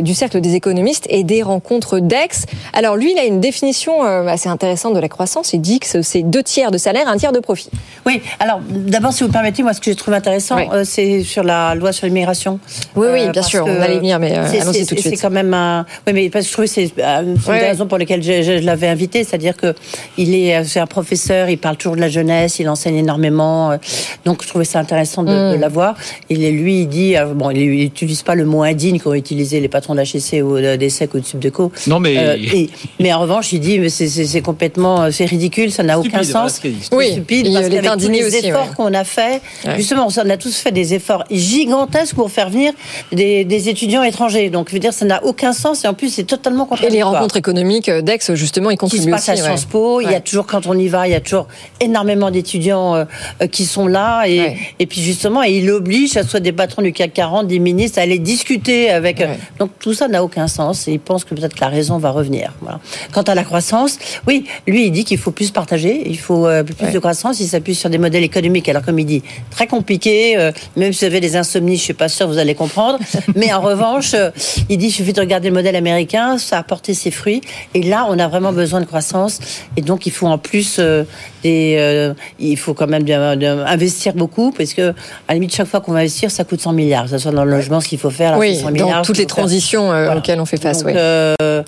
du Cercle des économistes et des rencontres d'Aix. Alors, lui, il a une définition assez intéressante de la croissance. Il dit que c'est deux tiers de salaire, un tiers de profit. Oui, alors d'abord, si vous permettez, moi, ce que j'ai trouvé intéressant, Oui. euh, c'est sur la loi sur l'immigration. Oui, oui, bien parce sûr, on allait venir, mais, euh, c'est- allons-y c'est- tout de C'est suite. quand même un. Oui, mais parce que je trouvais que c'est euh, une des raisons pour lesquelles je, je- je l'avais invité, c'est-à-dire que il est, euh, c'est un professeur, il parle toujours de la jeunesse, il enseigne énormément, euh, donc je trouvais ça intéressant de, Mm. de l'avoir. Il est lui, il dit, euh, bon, il n'utilise pas le mot indigne qu'ont utilisé les patrons de HEC ou de- des SEC ou de Subdeco. Non, mais- Euh, et- mais en revanche, il dit, mais c'est- complètement, euh, c'est ridicule, ça n'a aucun sens. Oui, stupide il parce est indigné aussi, efforts ouais. qu'on a fait, Ouais. justement, on a tous fait des efforts gigantesques pour faire venir des, des étudiants étrangers. Donc, je veux dire, ça n'a aucun sens et en plus, c'est totalement Et contradictoire. les rencontres économiques d'Aix, justement, ils qui se contribuent passe aussi. à. Sciences Po, il y a toujours, quand on y va, il y a toujours énormément d'étudiants euh, euh, qui sont là. Et, et puis justement, et il oblige, à soit des patrons du CAC 40, des ministres, à aller discuter avec. Donc tout ça n'a aucun sens et il pense que peut-être que la raison va revenir. Voilà. Quant à la croissance, oui, lui, il dit qu'il faut plus partager, il faut euh, plus Ouais. de croissance, il s'appuie sur des modèles économiques. Alors, comme il dit, très compliqué, euh, même si vous avez des insomnies, je suis pas sûre, vous allez comprendre. Mais en revanche, euh, il dit, il suffit de regarder le modèle américain, ça a porté ses fruits. Et là, on a vraiment besoin de croissance. Et donc, il faut en plus euh, des, euh, il faut quand même de- de- investir beaucoup, parce que, à la limite, chaque fois qu'on va investir, ça coûte 100 milliards. Que ce soit dans le logement, ce qu'il faut faire, là, Oui, c'est 100 milliards. dans toutes les transitions euh, Voilà. auxquelles on fait face. Donc, ouais. euh,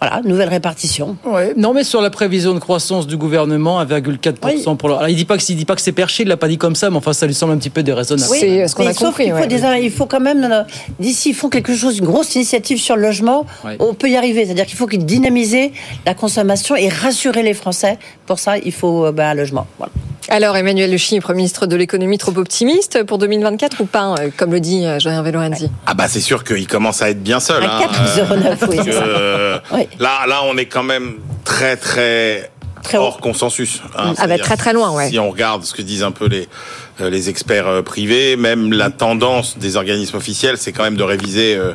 voilà, nouvelle répartition. Ouais. Non, mais sur la prévision de croissance du gouvernement, 1,4% pour le. Alors, il dit pas que, il dit pas que c'est perché, il l'a pas dit comme ça, mais enfin, ça lui semble un petit peu déraisonnable. Oui. C'est ce qu'on mais a sauf compris, qu'il faut, ouais. des- il faut quand même, d'ici, ils font quelque chose, une grosse initiative sur le logement, Ouais. on peut y arriver. C'est-à-dire qu'il faut qu'ils dynamiser la consommation et rassurer les Français. Pour ça, il faut un logement. Voilà. Alors, Emmanuel Lechy, Premier ministre de l'économie, trop optimiste pour 2024 ou pas, euh, comme le dit euh, Jean-Hervé Lorenzi Ah bah c'est sûr qu'il commence à être bien seul. À hein. 4,09, oui, Parce que, c'est ça. euh, Oui. Là, là, on est quand même très très Très haut. hors consensus. hein. Ah bah, très, très loin, ouais. Si on regarde ce que disent un peu les euh, les experts euh, privés, même la tendance des organismes officiels, c'est quand même de réviser euh,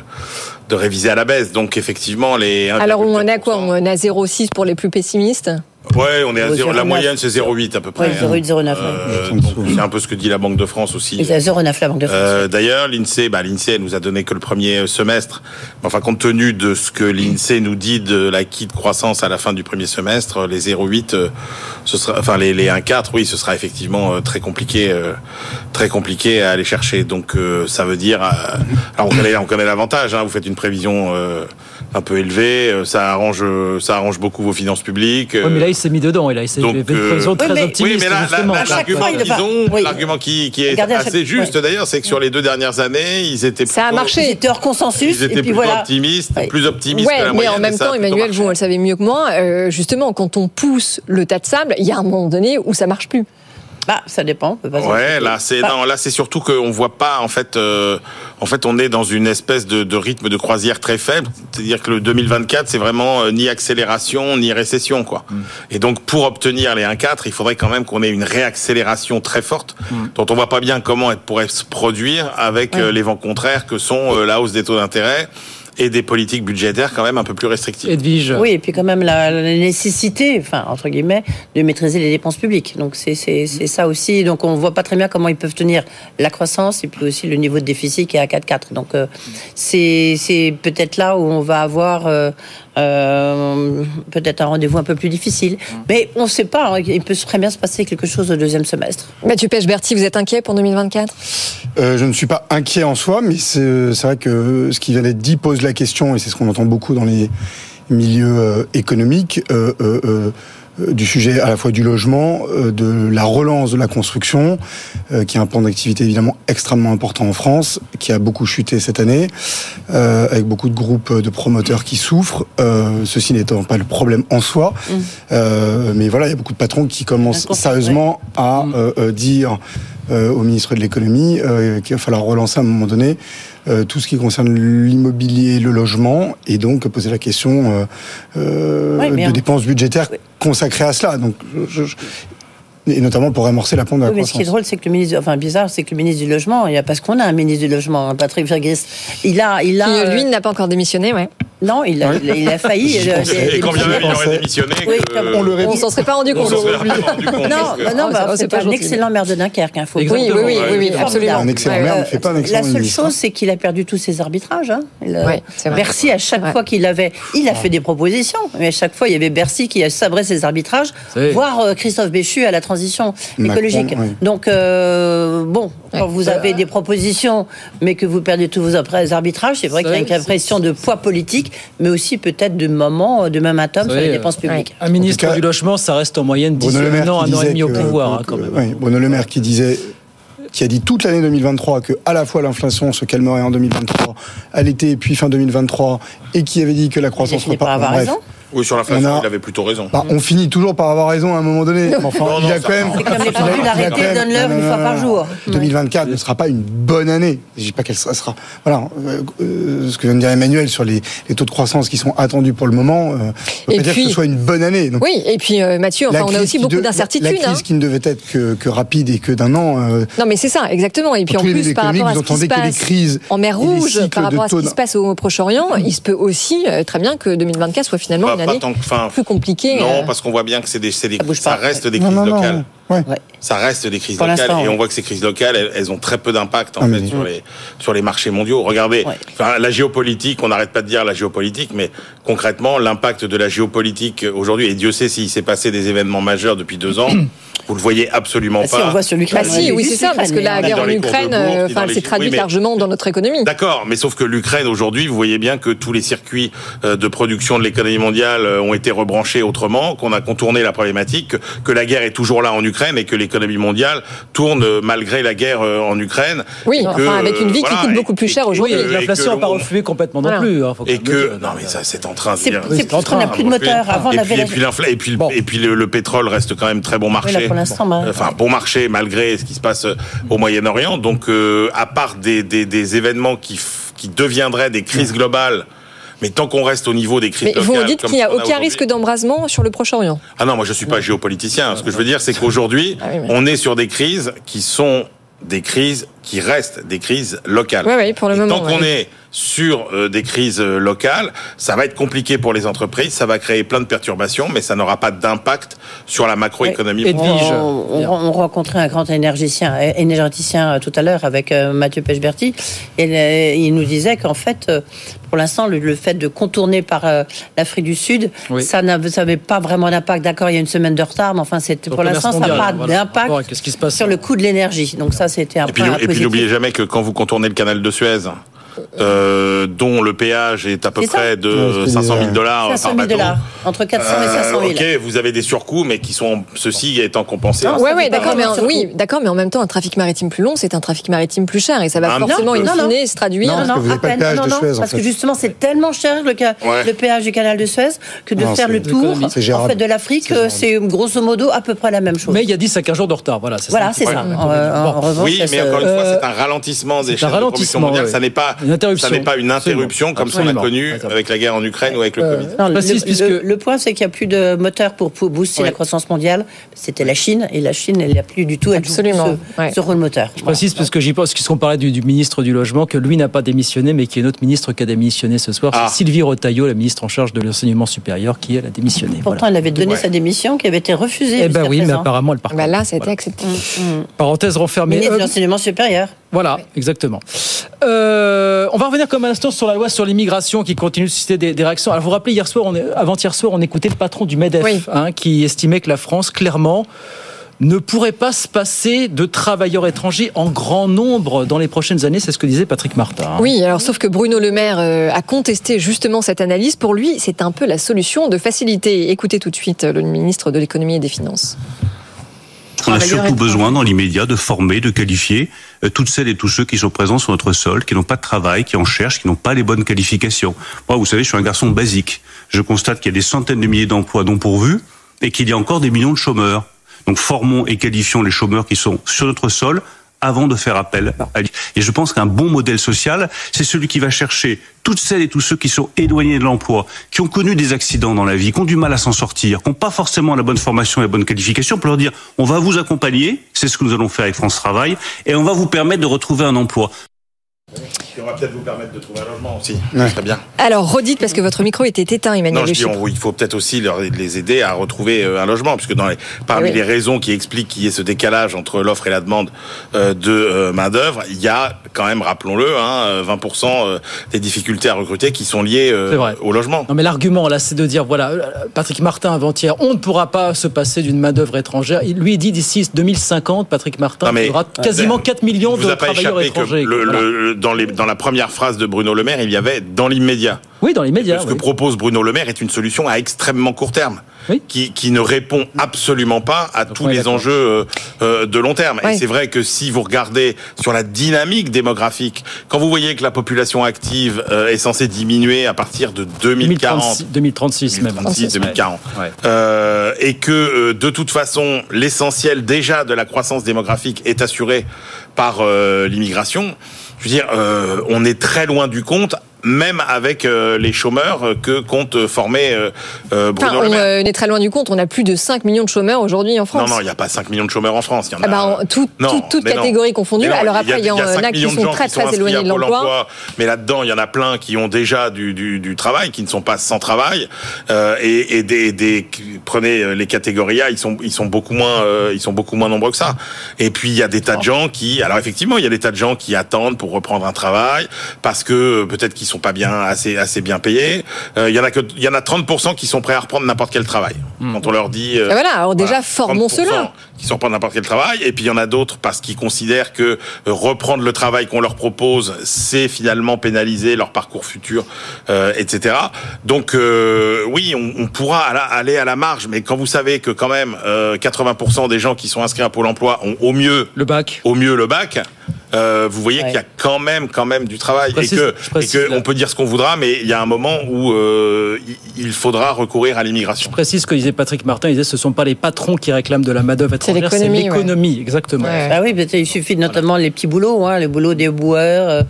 de réviser à la baisse. Donc effectivement, les Alors, on en a 1,4%. quoi On en a 0,6 pour les plus pessimistes? Ouais, on est à Au zéro. La 0,9. moyenne, c'est 0,8 à peu près. Oui, 0,8, 0,9. ouais. Euh, c'est un peu ce que dit la Banque de France aussi. C'est à 0,9 la Banque de France. Euh, D'ailleurs, l'INSEE, bah, l'INSEE elle nous a donné que le premier semestre. Mais Enfin, compte tenu de ce que l'INSEE nous dit de l'acquis de croissance à la fin du premier semestre, les 0,8, euh, ce sera, enfin les, les 1,4, oui, ce sera effectivement euh, très compliqué, euh, très compliqué à aller chercher. Donc, euh, ça veut dire, euh, alors on connaît, on connaît l'avantage. Hein, vous faites une prévision euh, un peu élevée, euh, ça arrange, euh, ça arrange beaucoup vos finances publiques. Ouais, mais là, il s'est mis dedans, et là, il s'est donc, euh, oui, très mais- optimiste. oui, mais là, là, justement. là, l'argument qu'ils va- ont, oui. l'argument qui, qui est chaque- assez juste ouais. d'ailleurs, c'est que sur les deux dernières années, ils étaient Ça a plutôt- marché. Ils étaient hors consensus. Ils étaient et puis plutôt voilà. optimistes, Ouais. plus optimistes que Ouais, la mais moyenne. en même temps, plutôt Emmanuel, vous, le savez mieux que moi, euh, justement, quand on pousse le tas de sable, il y a un moment donné où ça marche plus. Bah, ça dépend. on peut pas Ouais, là c'est Bah, non, là c'est surtout qu'on voit pas en fait, euh, en fait on est dans une espèce de, de rythme de croisière très faible. C'est-à-dire que le 2024 c'est vraiment euh, ni accélération ni récession quoi. Mm. Et donc pour obtenir les 1,4, il faudrait quand même qu'on ait une réaccélération très forte, Mm. dont on voit pas bien comment elle pourrait se produire avec euh, les vents contraires que sont euh, la hausse des taux d'intérêt et des politiques budgétaires quand même un peu plus restrictives. Edwige. Oui, et puis quand même la, la nécessité, enfin entre guillemets, de maîtriser les dépenses publiques. Donc c'est c'est c'est ça aussi. Donc on voit pas très bien comment ils peuvent tenir la croissance et puis aussi le niveau de déficit qui est à 4,4. Donc euh, c'est c'est peut-être là où on va avoir euh, euh, peut-être un rendez-vous un peu plus difficile. Mais on ne sait pas. hein, il peut très bien se passer quelque chose au deuxième semestre. Mathieu Pechberti, vous êtes inquiet pour 2024 Euh, je ne suis pas inquiet en soi, mais c'est c'est vrai que ce qui vient d'être dit pose la question, et c'est ce qu'on entend beaucoup dans les milieux euh, économiques, euh, euh, euh, euh, du sujet à la fois du logement, euh, de la relance de la construction, euh, qui est un pan d'activité évidemment extrêmement important en France, qui a beaucoup chuté cette année, euh, avec beaucoup de groupes de promoteurs qui souffrent. Euh, ceci n'étant pas le problème en soi, euh, mais voilà, il y a beaucoup de patrons qui commencent sérieusement à euh, euh, dire euh, au ministre de l'économie euh, qu'il va falloir relancer à un moment donné euh, tout ce qui concerne l'immobilier, le logement, et donc poser la question euh, euh, de en- dépenses budgétaires consacrées à cela. Donc, je- je- et notamment pour amorcer la pompe de la Oui, mais ce qui est drôle, c'est que le ministre, enfin bizarre, c'est que le ministre du logement, il y a parce qu'on a un ministre du logement, hein, Patrick Vergris, il a, il a, Qui, euh, lui, n'a pas encore démissionné, ouais. non, il a, il a, il a failli. Euh. Et quand bien même il aurait démissionné, Oui, que- on le. On s'en serait pas rendu compte. s'en serait rapidement rendu compte. Non, bah non, Oh, bah, c'est- pas un excellent maire de Dunkerque, hein, faut Oui, oui, oui, oui, absolument. Un excellent maire, ne fait pas un excellent La seule ministre. chose, c'est qu'il a perdu tous ses arbitrages. Hein. Vrai. Bercy, à chaque fois qu'il avait, il a fait des propositions, mais à chaque fois, il y avait Bercy qui a sabré ses arbitrages, voire euh, Christophe Béchu à la transition Écologique. oui. Donc, euh, bon, quand Ouais. vous avez des propositions, mais que vous perdez tous vos arbitrages, c'est vrai qu'il y a une impression de poids politique, mais aussi peut-être de moment, de momentum sur les dépenses publiques. Un ministre cas, du logement, ça reste en moyenne 10 Bruno Le Maire ans, un an et demi au que- pouvoir, hein, que- quand même. oui, Bruno Le Maire qui disait qui a dit toute l'année 2023 que à la fois l'inflation se calmerait en 2023 à l'été puis fin 2023 et qui avait dit que la croissance repart- avoir bref. raison. Oui, sur l'inflation, On a- il avait plutôt raison. Bah, on finit toujours par avoir raison à un moment donné. Enfin, Non, il non, a quand même. comme les même- donne-leur une fois par jour. 2024 ne sera pas une bonne année. Je dis pas qu'elle sera. Voilà, euh, euh, ce que vient de dire Emmanuel sur les, les taux de croissance qui sont attendus pour le moment, euh, peut Et pas dire que ce soit une bonne année. Donc, Oui, et puis euh, Mathieu, enfin, on a aussi beaucoup de- d'incertitudes. La crise hein. qui ne devait être que, que rapide et que d'un an. euh, Non, mais c'est ça, exactement. Et puis en plus, par rapport à économiques, ce vous qui se entendez que les passe crises en mer Rouge, par rapport à ce qui se passe au Proche-Orient, il se peut aussi euh, très bien que 2024 soit finalement Pas- une pas année tant que- enfin, plus compliquée. Non, euh, parce qu'on voit bien que c'est des, c'est des- ça pas. reste des crises non, non. locales. Ouais. Ouais. Ça reste des crises Pour locales et on voit que ces crises locales, elles, elles ont très peu d'impact en Ah, fait sur les sur les marchés mondiaux. Regardez, enfin, la géopolitique, on n'arrête pas de dire la géopolitique, mais concrètement, l'impact de la géopolitique aujourd'hui, et Dieu sait s'il s'est passé des événements majeurs depuis deux ans, vous le voyez absolument Ah, si, pas. on voit sur l'Ukraine. Bah si, oui, c'est ça, parce que la guerre en Ukraine, euh, enfin, s'est traduite oui, largement dans notre économie. D'accord, mais sauf que l'Ukraine aujourd'hui, vous voyez bien que tous les circuits euh, de production de l'économie mondiale euh, ont été rebranchés autrement, qu'on a contourné la problématique, que, que la guerre est toujours là en Ukraine et que l'économie mondiale tourne malgré la guerre euh, en Ukraine. Oui, que, enfin, avec une vie voilà, qui coûte beaucoup plus cher aujourd'hui. l'inflation n'a pas reflué complètement non Voilà. plus. hein, faut Et que dire. non mais ça c'est en train de C'est parce qu'on n'a plus de moteur. Avant, et puis, la- et puis l'infla- et puis et puis le, le pétrole reste quand même très bon marché. Oui, là, pour l'instant, bah, Enfin bon marché malgré ce qui se passe euh, au Moyen-Orient. Donc euh, à part des, des, des événements qui qui deviendraient des crises globales. Mais tant qu'on reste au niveau des crises Mais vous locales, me dites qu'il n'y a aucun risque d'embrasement sur le Proche-Orient. ah non, moi je suis pas géopoliticien. Ce que je veux dire, c'est qu'aujourd'hui, Ah on est sur des crises qui sont des crises qui restent des crises locales. Oui, oui, pour le Et moment. tant qu'on est sur euh, des crises euh, locales, ça va être compliqué pour les entreprises, ça va créer plein de perturbations, mais ça n'aura pas d'impact sur la macroéconomie. On, on- on rencontrait un grand énergéticien, euh, énergéticien tout à l'heure avec euh, Mathieu Pechberti, et euh, il nous disait qu'en fait, euh, pour l'instant, le, le fait de contourner par euh, l'Afrique du Sud, Oui. ça n'avait pas vraiment d'impact. D'accord, il y a une semaine de retard, mais enfin, pour l'instant, ça n'a pas voilà, à d'impact sur le coût de l'énergie. Donc ça, c'était un Et puis, point et puis positif. n'oubliez jamais que quand vous contournez le canal de Suez, euh, dont le péage est à peu près de Ouais, c'est 500 000 des- dollars 500 par 000 bateau. dollars, entre 400 et 500 000. Euh, ok, vous avez des surcoûts, mais qui sont ceci étant compensés. Non, Ouais, ça ouais, fait pas d'accord, mais, vraiment en- surcoût. oui, d'accord, mais en même temps, un trafic maritime plus long, c'est un trafic maritime plus cher et ça va forcément, in fine, se traduire. Non, parce que vous à peine. péage non, de non, Suez, en parce fait. que justement, c'est tellement cher le, ca- Ouais. le péage du canal de Suez que de Non, faire le tour en fait de l'Afrique, C'est grosso modo à peu près la même chose. Mais il y a 10 à 15 jours de retard. Voilà, c'est voilà, ça. c'est ça. Oui, mais encore une fois, Euh, c'est un ralentissement des c'est un chaînes de production ralentissement, mondiale. Ça n'est pas, Une interruption. ça n'est pas une interruption comme ce qu'on a connu avec la guerre en Ukraine ou avec le Euh, Covid. Non, le, précise, le- puisque- le- point, c'est qu'il n'y a plus de moteur pour, booster Ouais. la croissance mondiale. C'était la Chine, et la Chine, elle n'a plus du tout elle joue Absolument, ce, ouais. ce rôle moteur. Je précise parce que j'y pense, puisqu'on parlait du, du ministre du Logement, que lui n'a pas démissionné, mais qu'il y a une autre ministre qui a démissionné ce soir. Ah. C'est Sylvie Rotaillot, la ministre en charge de l'enseignement supérieur, qui elle a démissionné. Pourtant, Voilà. elle avait donné Ouais. sa démission qui avait été refusée. Eh ben jusqu'à oui, mais apparemment elle part. Bah là, ça a été Voilà. accepté. Parenthèse renfermée. Ministre de Euh, l'enseignement supérieur. Voilà, exactement. Euh, on va revenir comme un instant sur la loi sur l'immigration qui continue de susciter des, des réactions. Alors, vous vous rappelez, hier soir, avant-hier soir, on écoutait le patron du MEDEF Oui. hein, qui estimait que la France, clairement, ne pourrait pas se passer de travailleurs étrangers en grand nombre dans les prochaines années. C'est ce que disait Patrick Martin. Oui, alors sauf que Bruno Le Maire euh, a contesté justement cette analyse. Pour lui, c'est un peu la solution de faciliter. Écoutez tout de suite euh, le ministre de l'économie et des finances. On a surtout besoin dans l'immédiat de former, de qualifier euh, toutes celles et tous ceux qui sont présents sur notre sol, qui n'ont pas de travail, qui en cherchent, qui n'ont pas les bonnes qualifications. Moi, vous savez, je suis un garçon basique. Je constate qu'il y a des centaines de milliers d'emplois non pourvus et qu'il y a encore des millions de chômeurs. Donc formons et qualifions les chômeurs qui sont sur notre sol avant de faire appel à lui. Et je pense qu'un bon modèle social, c'est celui qui va chercher toutes celles et tous ceux qui sont éloignés de l'emploi, qui ont connu des accidents dans la vie, qui ont du mal à s'en sortir, qui n'ont pas forcément la bonne formation et la bonne qualification, pour leur dire on va vous accompagner, c'est ce que nous allons faire avec France Travail, et on va vous permettre de retrouver un emploi. Et on va peut-être vous permettre de trouver un logement aussi. Très bien. Alors, redites parce que votre micro était éteint, Emmanuel Non, je dis, on- il faut peut-être aussi leur, les aider à retrouver euh, un logement, puisque dans les, parmi Oui. les raisons qui expliquent qu'il y ait ce décalage entre l'offre et la demande euh, de euh, main d'œuvre, il y a quand même, rappelons-le, hein, euh, 20% euh, des difficultés à recruter qui sont liées euh, au logement. Non, mais l'argument, là, c'est de dire voilà, Patrick Martin avant-hier, on ne pourra pas se passer d'une main-d'œuvre étrangère. Il lui dit d'ici 2050, Patrick Martin, Non, mais- il y aura quasiment 4 millions de travailleurs que étrangers. le- Voilà. le- dans, les, dans la première phrase de Bruno Le Maire, il y avait dans l'immédiat. Oui, dans les médias. Ce que oui. propose Bruno Le Maire est une solution à extrêmement court terme, qui, qui ne répond absolument pas à tous les enjeux euh, euh, de long terme. Et c'est vrai que si vous regardez sur la dynamique démographique, quand vous voyez que la population active euh, est censée diminuer à partir de 2040, 2036, 2036 même. 2036, 2040. Ouais. Euh, et que euh, de toute façon, l'essentiel déjà de la croissance démographique est assuré par euh, l'immigration. Je veux dire, euh, on est très loin du compte, même avec euh, les chômeurs euh, que compte former euh, euh, Enfin, Bruno Le on Maire. euh, est très loin du compte. On a plus de 5 millions de chômeurs aujourd'hui en Non, France. non, il n'y a pas 5 millions de chômeurs en France. Il y en a... Ah bah, en- tout- Non, tout- toutes non. catégories confondues. Non, Alors après, il y en a 5 qui sont très, qui très éloignés de l'emploi. emploi. Mais là-dedans, il y en a plein qui ont déjà du, du, du travail, qui ne sont pas sans travail. Euh, et et des, des, prenez euh, les catégories A, ils sont, ils sont beaucoup moins, euh, ils sont beaucoup moins nombreux que ça. Et puis, il y a des tas de gens qui, alors effectivement, il y a des tas de gens qui attendent pour reprendre un travail parce que euh, peut-être qu'ils sont pas bien, assez, assez bien payés. Euh, Il y en a que, il y en a 30% qui sont prêts à reprendre n'importe quel travail. Quand on leur dit, euh, Ah voilà, alors déjà, voilà, formons 30% cela. Qui sont reprendre n'importe quel travail, et puis il y en a d'autres parce qu'ils considèrent que euh, reprendre le travail qu'on leur propose, c'est finalement pénaliser leur parcours futur, euh, etc. Donc euh, oui, on, on pourra à la- aller à la marge, mais quand vous savez que quand même euh, 80% des gens qui sont inscrits à Pôle Emploi ont au mieux le bac, au mieux le bac. euh, vous voyez qu'il y a quand même, quand même du travail précise- et que, et que on peut dire ce qu'on voudra, mais il y a un moment où euh, il- faudra recourir à l'immigration. Je précise ce que disait Patrick Martin. Il disait ce ne sont pas les patrons qui réclament de la main-d'œuvre étrangère, c'est l'économie, l'économie, exactement. Ah oui, peut-être il suffit notamment les petits boulots, hein, les boulots des boueurs, euh,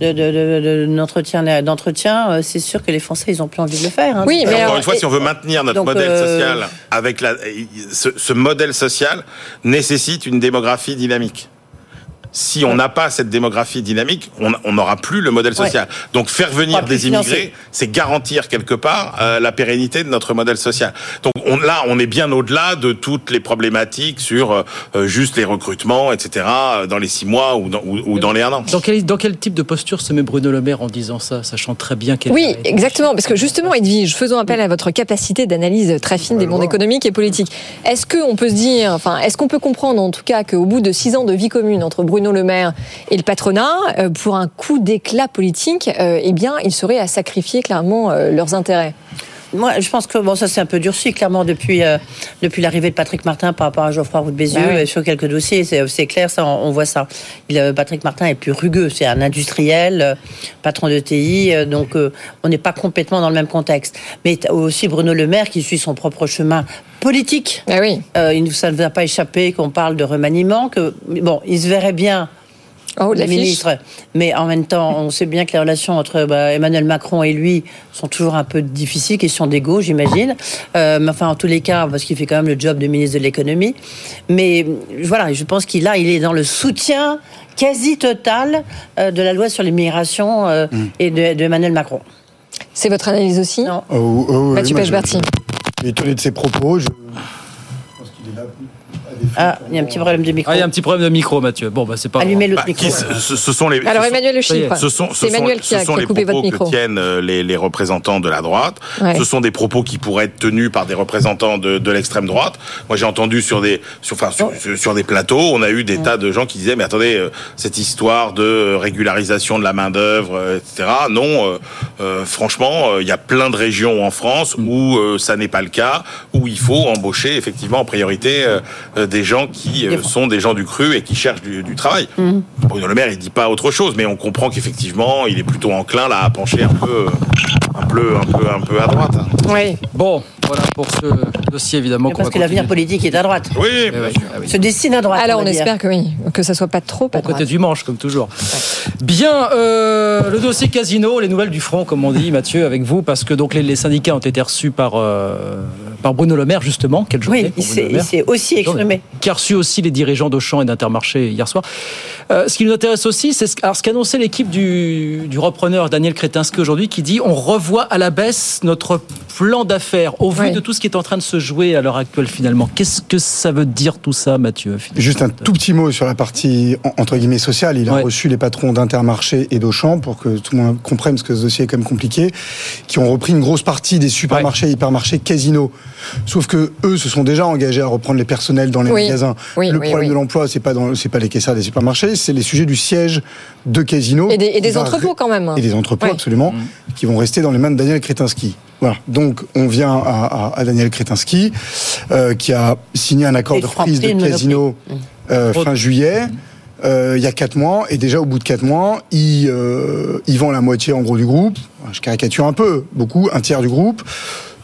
de, de, de, de- d'entretien, d'entretien. euh, C'est sûr que les Français, ils ont plus envie de le faire. hein. Et encore une fois, si on veut maintenir notre donc, modèle euh, social avec la, ce, ce modèle social nécessite une démographie dynamique. Si on n'a pas cette démographie dynamique, on n'aura plus le modèle social. Donc faire venir des immigrés, c'est garantir quelque part euh, la pérennité de notre modèle social. Donc on, là, on est bien au-delà de toutes les problématiques sur euh, euh, juste les recrutements, etc. dans les six mois ou dans, ou, ou dans les un an. Dans quel, dans quel type de posture se met Bruno Le Maire en disant ça, sachant très bien qu'elle Oui, exactement, parce que justement, Edwige, faisons appel à votre capacité d'analyse très fine des mondes économiques et politiques. Est-ce qu'on peut se dire, enfin, est-ce qu'on peut comprendre en tout cas qu'au bout de six ans de vie commune entre Bruno Le Maire et le patronat, euh, pour un coup d'éclat politique, euh, eh bien, ils seraient à sacrifier clairement euh, leurs intérêts Moi, je pense que bon, ça s'est un peu durci clairement depuis euh, depuis l'arrivée de Patrick Martin par rapport à Geoffroy Roux de Bézieux Bah oui. sur quelques dossiers. C'est c'est clair, ça, on, on voit ça. Il, euh, Patrick Martin est plus rugueux. C'est un industriel, euh, patron de TI, euh, donc euh, on n'est pas complètement dans le même contexte. Mais aussi Bruno Le Maire qui suit son propre chemin politique. Ah oui. Euh, ça ne vous a pas échappé qu'on parle de remaniement. Que bon, il se verrait bien. Oh, le l'affiche. ministre, mais en même temps, on sait bien que les relations entre bah, Emmanuel Macron et lui sont toujours un peu difficiles, question d'ego, j'imagine. Euh, mais enfin, en tous les cas, parce qu'il fait quand même le job de ministre de l'économie. Mais voilà, je pense qu'il a, il est dans le soutien quasi total euh, de la loi sur l'immigration euh, et de, de Emmanuel Macron. C'est votre analyse aussi? Non. Oh, oh, oui, Mathieu Pechberti. Je suis étonné de ses propos. Je... Ah, il y a un petit problème de micro. Ah, il y a un petit problème de micro, Mathieu. Bon, bah, c'est pas. Allumez l'autre Bah, micro. qui- ce, ce sont les. Alors, Emmanuel Le Chypre. Ce sont, ce Emmanuel qui a- ce sont qui a les coupé votre propos micro. que tiennent euh, les, les représentants de la droite. Ouais. Ce sont des propos qui pourraient être tenus par des représentants de, de l'extrême droite. Moi, j'ai entendu sur des, sur, enfin, sur, sur- sur des plateaux, on a eu des tas de gens qui disaient, mais attendez, euh, cette histoire de euh, régularisation de la main d'œuvre, euh, etc. Non, euh, euh, franchement, euh, il y a plein de régions en France où euh, ça n'est pas le cas, où il faut embaucher effectivement en priorité euh, euh, des gens qui euh, sont des gens du cru et qui cherchent du, du travail. Bruno Le Maire, il dit pas autre chose, mais on comprend qu'effectivement, il est plutôt enclin là à pencher un peu, un peu, un peu, un peu à droite. hein. Oui. Bon, Voilà pour ce dossier évidemment. Parce que l'avenir politique est à droite. Oui, oui. Se dessine à droite. Alors on, espère que oui, que ça soit pas trop à Au côté du manche, comme toujours. Bien, euh, le dossier casino, les nouvelles du front, comme on dit, Mathieu, avec vous, parce que donc les, les syndicats ont été reçus par, euh, par Bruno Le Maire, justement. Quelle journée Oui, il s'est aussi exprimé. qui a reçu aussi les dirigeants d'Auchan et d'Intermarché hier soir. Euh, ce qui nous intéresse aussi, c'est ce, ce qu'annonçait l'équipe du, du repreneur Daniel Kretinsky aujourd'hui, qui dit on revoit à la baisse notre plan d'affaires au vu Oui. de tout ce qui est en train de se jouer à l'heure actuelle finalement. Qu'est-ce que ça veut dire tout ça, Mathieu Juste un tout petit mot sur la partie en- entre guillemets sociale. Il a Ouais. reçu les patrons d'Intermarché et d'Auchan pour que tout le monde comprenne parce que ce dossier est quand même compliqué, qui ont repris une grosse partie des supermarchés, hypermarchés, casinos. Sauf que eux se sont déjà engagés à reprendre les personnels dans les Oui. magasins. Oui, le oui, problème oui. de l'emploi, c'est pas dans, c'est pas les caissières des supermarchés, c'est les sujets du siège de casinos Et des, et entrepôts quand même. et des entrepôts absolument qui vont rester dans les mains de Daniel Kretinsky. Voilà. Donc on vient à, à- à Daniel Kretinsky euh, qui a signé un accord Et de reprise de casino euh, fin juillet. euh, il y a quatre mois et déjà au bout de quatre mois, il, euh, il vend la moitié en gros du groupe. Je caricature un peu, beaucoup, un tiers du groupe.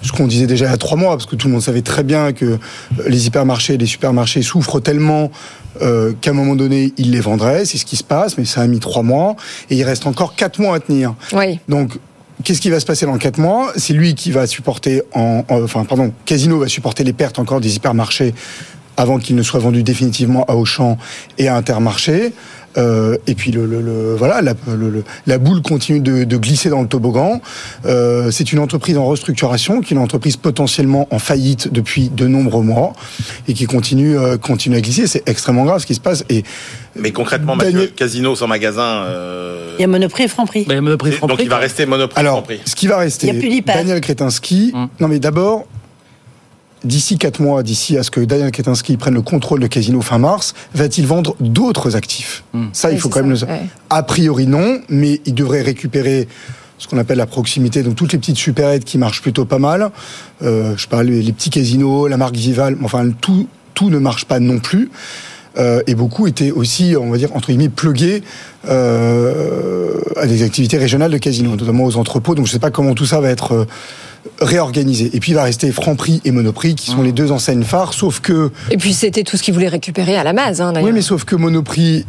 Ce qu'on disait déjà il y a trois mois, parce que tout le monde savait très bien que les hypermarchés et les supermarchés souffrent tellement euh, qu'à un moment donné, ils les vendraient. C'est ce qui se passe, mais ça a mis trois mois. Et il reste encore quatre mois à tenir. Oui. Donc, qu'est-ce qui va se passer dans quatre mois? C'est lui qui va supporter, en, en- enfin, pardon, Casino va supporter les pertes encore des hypermarchés avant qu'ils ne soient vendus définitivement à Auchan et à Intermarché. Euh, et puis le, le- le- voilà, la, le- le- la boule continue de, de glisser dans le toboggan. Euh, c'est une entreprise en restructuration, qui est une entreprise potentiellement en faillite depuis de nombreux mois et qui continue, euh, continue à glisser. C'est extrêmement grave ce qui se passe. Et Mais concrètement, Mathieu, casino sans magasin. euh, Il y a Monoprix et Franprix. Ben, Monoprix, donc Franprix, il va rester Monoprix. Alors, Franprix. ce qui va rester, Il y a plus d'hyper. Daniel Kretinsky. Non, mais d'abord, d'ici quatre mois, d'ici à ce que Daniel Kretinsky prenne le contrôle de Casino fin mars, va-t-il vendre d'autres actifs? Ça, il faut quand même le ouais. A priori, non, mais il devrait récupérer ce qu'on appelle la proximité, donc toutes les petites supérettes qui marchent plutôt pas mal. Euh, je pas, les, petits casinos, la marque Vival, enfin, tout, tout ne marche pas non plus. Euh, et beaucoup étaient aussi, on va dire, entre guillemets, plugués euh, à des activités régionales de casino, notamment aux entrepôts. Donc je ne sais pas comment tout ça va être réorganisé. Et puis il va rester Franprix et Monoprix, qui sont les deux enseignes phares, sauf que... Et puis c'était tout ce qu'ils voulaient récupérer à la base, hein, d'ailleurs. Oui, mais sauf que Monoprix,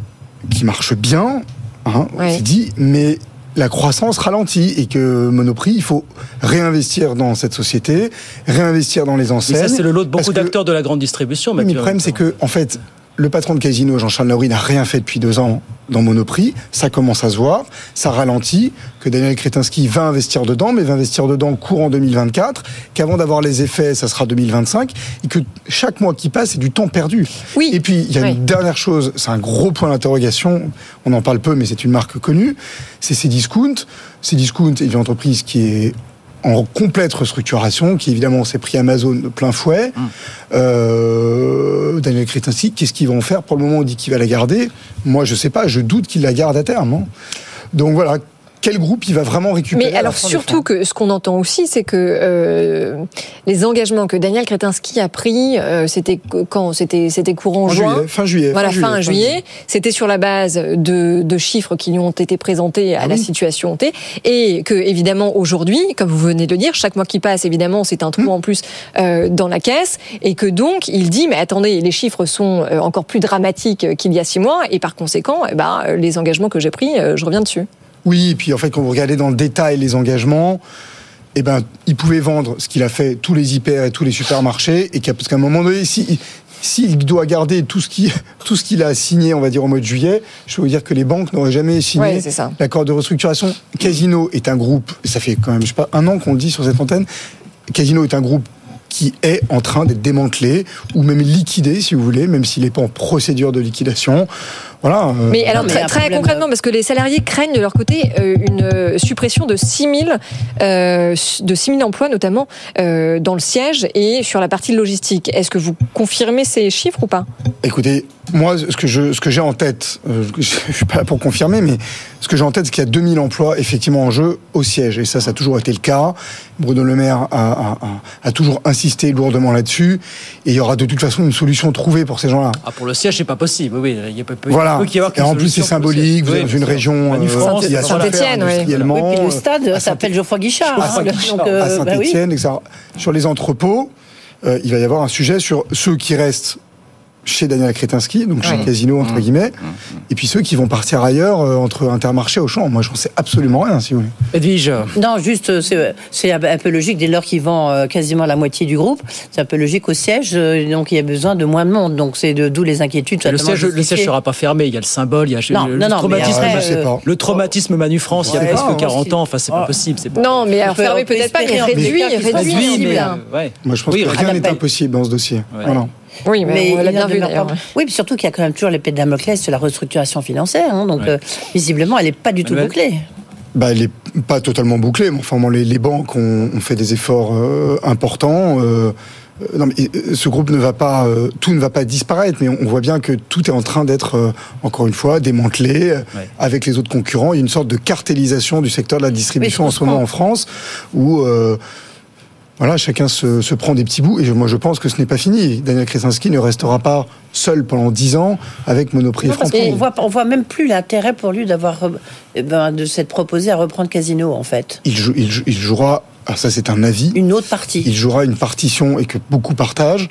qui marche bien, hein, Ouais. dit, mais la croissance ralentit et que Monoprix, il faut réinvestir dans cette société, réinvestir dans les Mais enseignes. ça, c'est le lot de beaucoup que- d'acteurs de la grande distribution, mais le problème, c'est que, en fait, le patron de Casino, Jean-Charles Laurie, n'a rien fait depuis deux ans dans Monoprix. Ça commence à se voir. Ça ralentit. Que Daniel Kretinsky va investir dedans, mais va investir dedans courant 2024. Qu'avant d'avoir les effets, ça sera 2025. Et que chaque mois qui passe, c'est du temps perdu. Oui. Et puis, il y a Oui. une dernière chose. C'est un gros point d'interrogation. On en parle peu, mais c'est une marque connue. C'est Cdiscount. Cdiscount est une entreprise qui est en complète restructuration, qui évidemment s'est pris Amazon de plein fouet. Euh, Daniel Kretinsky, qu'est-ce qu'ils vont faire? Pour le moment, on dit qu'il va la garder. Moi, je sais pas, je doute qu'il la garde à terme. hein. Donc voilà, quel groupe il va vraiment récupérer Mais à la alors fin surtout que ce qu'on entend aussi, c'est que euh, les engagements que Daniel Kretinsky a pris, euh, c'était quand? C'était c'était courant En juin, juillet, fin juillet, voilà fin fin juillet, fin juillet. C'était sur la base de, de chiffres qui lui ont été présentés à Ah la oui. situation T, et que évidemment aujourd'hui, comme vous venez de le dire, chaque mois qui passe, évidemment, c'est un trou Hum. en plus euh, dans la caisse, et que donc il dit mais attendez, les chiffres sont euh, encore plus dramatiques qu'il y a six mois, et par conséquent, eh ben, les engagements que j'ai pris, euh, je reviens dessus. Oui, et puis en fait, quand vous regardez dans le détail les engagements, eh ben, il pouvait vendre ce qu'il a fait, tous les hyper et tous les supermarchés, et qu'à parce qu'à un moment donné, si, s'il doit garder tout ce qui, tout ce qu'il a signé, on va dire au mois de juillet, je peux vous dire que les banques n'auraient jamais signé Ouais, c'est ça. l'accord de restructuration. Casino est un groupe, ça fait quand même, je sais pas, un an qu'on le dit sur cette antenne. Casino est un groupe qui est en train d'être démantelé ou même liquidé, si vous voulez, même s'il n'est pas en procédure de liquidation. Voilà. euh, Mais alors mais très, très concrètement, parce que les salariés craignent de leur côté euh, une euh, suppression de 6 000, euh, de 6 000 emplois, notamment euh, dans le siège et sur la partie logistique. Est-ce que vous confirmez ces chiffres ou pas? Écoutez, moi, ce que je, ce que j'ai en tête, euh, je, je suis pas là pour confirmer, mais Ce que j'ai en tête, c'est qu'il y a 2000 emplois effectivement en jeu au siège. Et ça, ça a toujours été le cas. Bruno Le Maire a, a- a- a toujours insisté lourdement là-dessus. Et il y aura de toute façon une solution trouvée pour ces gens-là. Ah, pour le siège, c'est pas possible. Oui, oui, il y a peu, peu- Voilà. il y avoir Et en plus, c'est symbolique. Vous Oui, êtes dans une région Manu euh, France, qui a pas Saint-Étienne, oui. industriellement. Oui, puis le euh, stade à s'appelle Geoffroy Guichard. à hein, Saint- le- donc, à euh, bah oui. Saint-Etienne. Sur les entrepôts, euh, il va y avoir un sujet sur ceux qui restent chez Daniel Kretinsky, donc chez Oui. Casino entre Mmh. guillemets, et puis ceux qui vont partir ailleurs euh, entre Intermarché au champ. Moi, j'en sais absolument rien, si vous voulez. Edwige. Non, juste, euh, c'est c'est un peu logique dès lors qu'ils vendent euh, quasiment la moitié du groupe. C'est un peu logique au siège, euh, donc il y a besoin de moins de monde. Donc c'est de- d'où les inquiétudes. Le siège, le siège justifiées. sera pas fermé. Il y a le symbole, il y a Non, le, non, le traumatisme, après, je sais pas. le traumatisme Manu France. il y a presque non, 40 ans. Enfin, c'est pas possible. Non, mais alors peut peut-être pas, mais réduit, réduit, euh. Moi, je pense que rien n'est impossible dans ce dossier. Oui, mais, on l'a bien vu d'ailleurs. pas- Oui, puis surtout qu'il y a quand même toujours l'épée de Damoclès sur la restructuration financière. hein, donc Ouais. euh, visiblement, elle n'est pas du tout bouclée. Bah, elle est pas totalement bouclée, mais enfin, bon, les, les banques ont, ont fait des efforts euh, importants. euh, non, mais ce groupe ne va pas, euh, tout ne va pas disparaître, mais on, on voit bien que tout est en train d'être, euh, encore une fois, démantelé euh, Ouais. avec les autres concurrents. Il y a une sorte de cartélisation du secteur de la distribution en ce moment en France, où euh, voilà, chacun se, se prend des petits bouts. Et je- moi, je pense que ce n'est pas fini. Daniel Kresinski ne restera pas seul pendant 10 ans avec Monoprix Non, parce Franprix. qu'on voit, on voit même plus l'intérêt pour lui d'avoir, euh, ben, de s'être proposé à reprendre Casino, en fait. Il jouera, ah, ça c'est un avis, Une autre partie. il jouera une partition et que beaucoup partagent,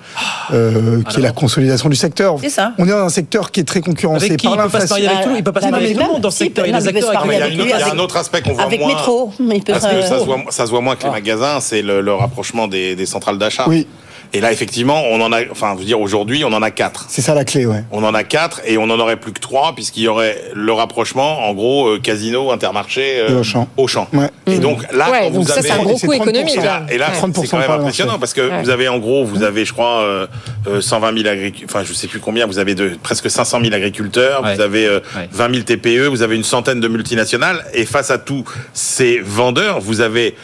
euh, qui est la consolidation du secteur. C'est ça. On est dans un secteur qui est très concurrencé Avec qui par il peut pas se l'inflation. avec. Il peut pas se Bah, marier avec tout le monde dans ce secteur. Il y a avec un autre aspect qu'on voit Avec moins. Métro. Il peut que ça se voit, ça se voit moins que les magasins, c'est le, le rapprochement des, des centrales d'achat. Oui, Et là, effectivement, on en a, enfin, vous dire, aujourd'hui, on en a quatre. c'est ça la clé, ouais. On en a quatre et on en aurait plus que trois puisqu'il y aurait le rapprochement, en gros, euh, Casino, Intermarché, euh, Auchan. Auchan. Ouais. Et donc là, Ouais, quand donc vous ça, avez... c'est un gros coup 30%. économique. Et là, et là, Ouais. c'est 30% quand même impressionnant parce que Ouais. vous avez en gros, vous avez, je crois, euh, euh, 120 000 agriculteurs, enfin, je sais plus combien, vous avez de presque 500 000 agriculteurs, Ouais. vous avez euh, Ouais. 20 000 TPE, vous avez une centaine de multinationales, et face à tous ces vendeurs, vous avez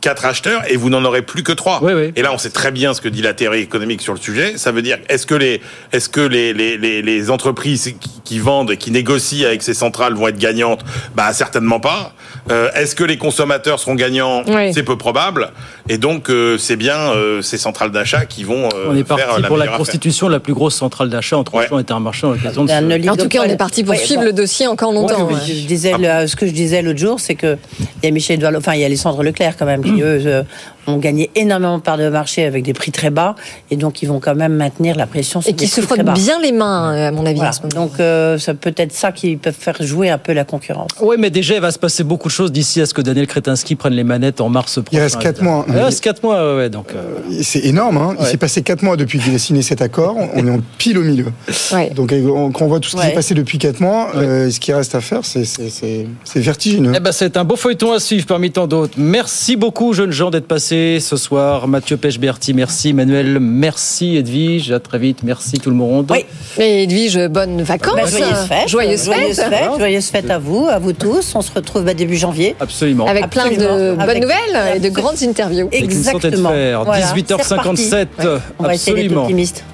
quatre acheteurs et vous n'en aurez plus que trois. Oui, oui. Et là, on sait très bien ce que dit la théorie économique sur le sujet. Ça veut dire, est-ce que les, est-ce que les, les, les, les entreprises qui, qui vendent et qui négocient avec ces centrales vont être gagnantes? Bah, certainement pas. Euh, est-ce que les consommateurs seront gagnants? Oui. C'est peu probable. Et donc, euh, c'est bien euh, ces centrales d'achat qui vont euh, On est faire parti la pour la constitution de la plus grosse centrale d'achat entre Ouais. Auchan et Intermarché dans l'occasion de Un ce-. En tout cas, on est parti pour Ouais, suivre bon. le dossier encore longtemps. Ouais, ouais. Je disais, le- ce que je disais l'autre jour, c'est que il y a Michel Edouard, enfin il y a Alessandre Leclerc quand même qui eux euh, ont gagné énormément de parts de marché avec des prix très bas et donc ils vont quand même maintenir la pression sur Et qui se frottent bien les mains, à mon avis. Voilà. en ce moment. Donc euh, c'est peut-être ça qui peut faire jouer un peu la concurrence. Oui, mais déjà, il va se passer beaucoup de choses d'ici à ce que Daniel Kretinsky prenne les manettes en mars prochain. reste quatre mois. Il reste 4 mois, ouais, donc. euh, C'est énorme, hein. Il Ouais. s'est passé 4 mois depuis qu'il a signé cet accord. On est en pile au milieu. Ouais. Donc, euh, on- quand on voit tout ce qui Ouais. s'est passé depuis 4 mois, euh, ce qui reste à faire, c'est- c'est c'est- c'est vertigineux. Eh ben, c'est un beau feuilleton à suivre parmi tant d'autres. Merci beaucoup, jeunes gens, d'être passés ce soir. Mathieu Pechberti, merci. Manuel, merci. Edwige, à très vite. Merci tout le monde. Oui. Mais Edwige, bonnes vacances. Bah, joyeuses fêtes, Joyeuses joyeuses fêtes. joyeuses fêtes à vous, à vous tous. On se retrouve bah, début janvier. Absolument. Avec plein de bonnes Avec- nouvelles et de grandes interviews. Avec une santé de Exactement. fer. Voilà, 18h57. c'est reparti. Ouais. On va Absolument.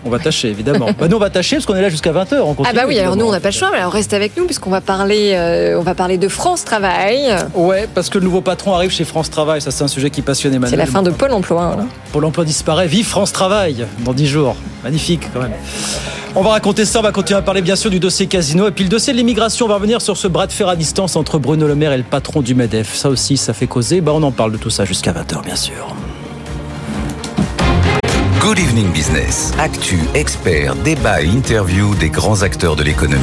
On va tâcher, évidemment. bah, nous, on va tâcher parce qu'on est là jusqu'à 20h. On Ah continue, bah oui, alors nous on n'a pas le choix, mais alors reste avec nous puisqu'on va parler, euh, on va parler de France Travail. Ouais, parce que le nouveau patron arrive chez France Travail. Ça, c'est un sujet qui passionne Emmanuel. Fin de Pôle Emploi. hein. Pôle emploi disparaît. Vive France Travail dans 10 jours. Magnifique quand même. On va raconter ça, on va continuer à parler bien sûr du dossier Casino. Et puis le dossier de l'immigration, on va revenir sur ce bras de fer à distance entre Bruno Le Maire et le patron du MEDEF. Ça aussi, ça fait causer. Bah, on en parle de tout ça jusqu'à 20h bien sûr. Good Evening Business. Actu, experts, débat et interview des grands acteurs de l'économie.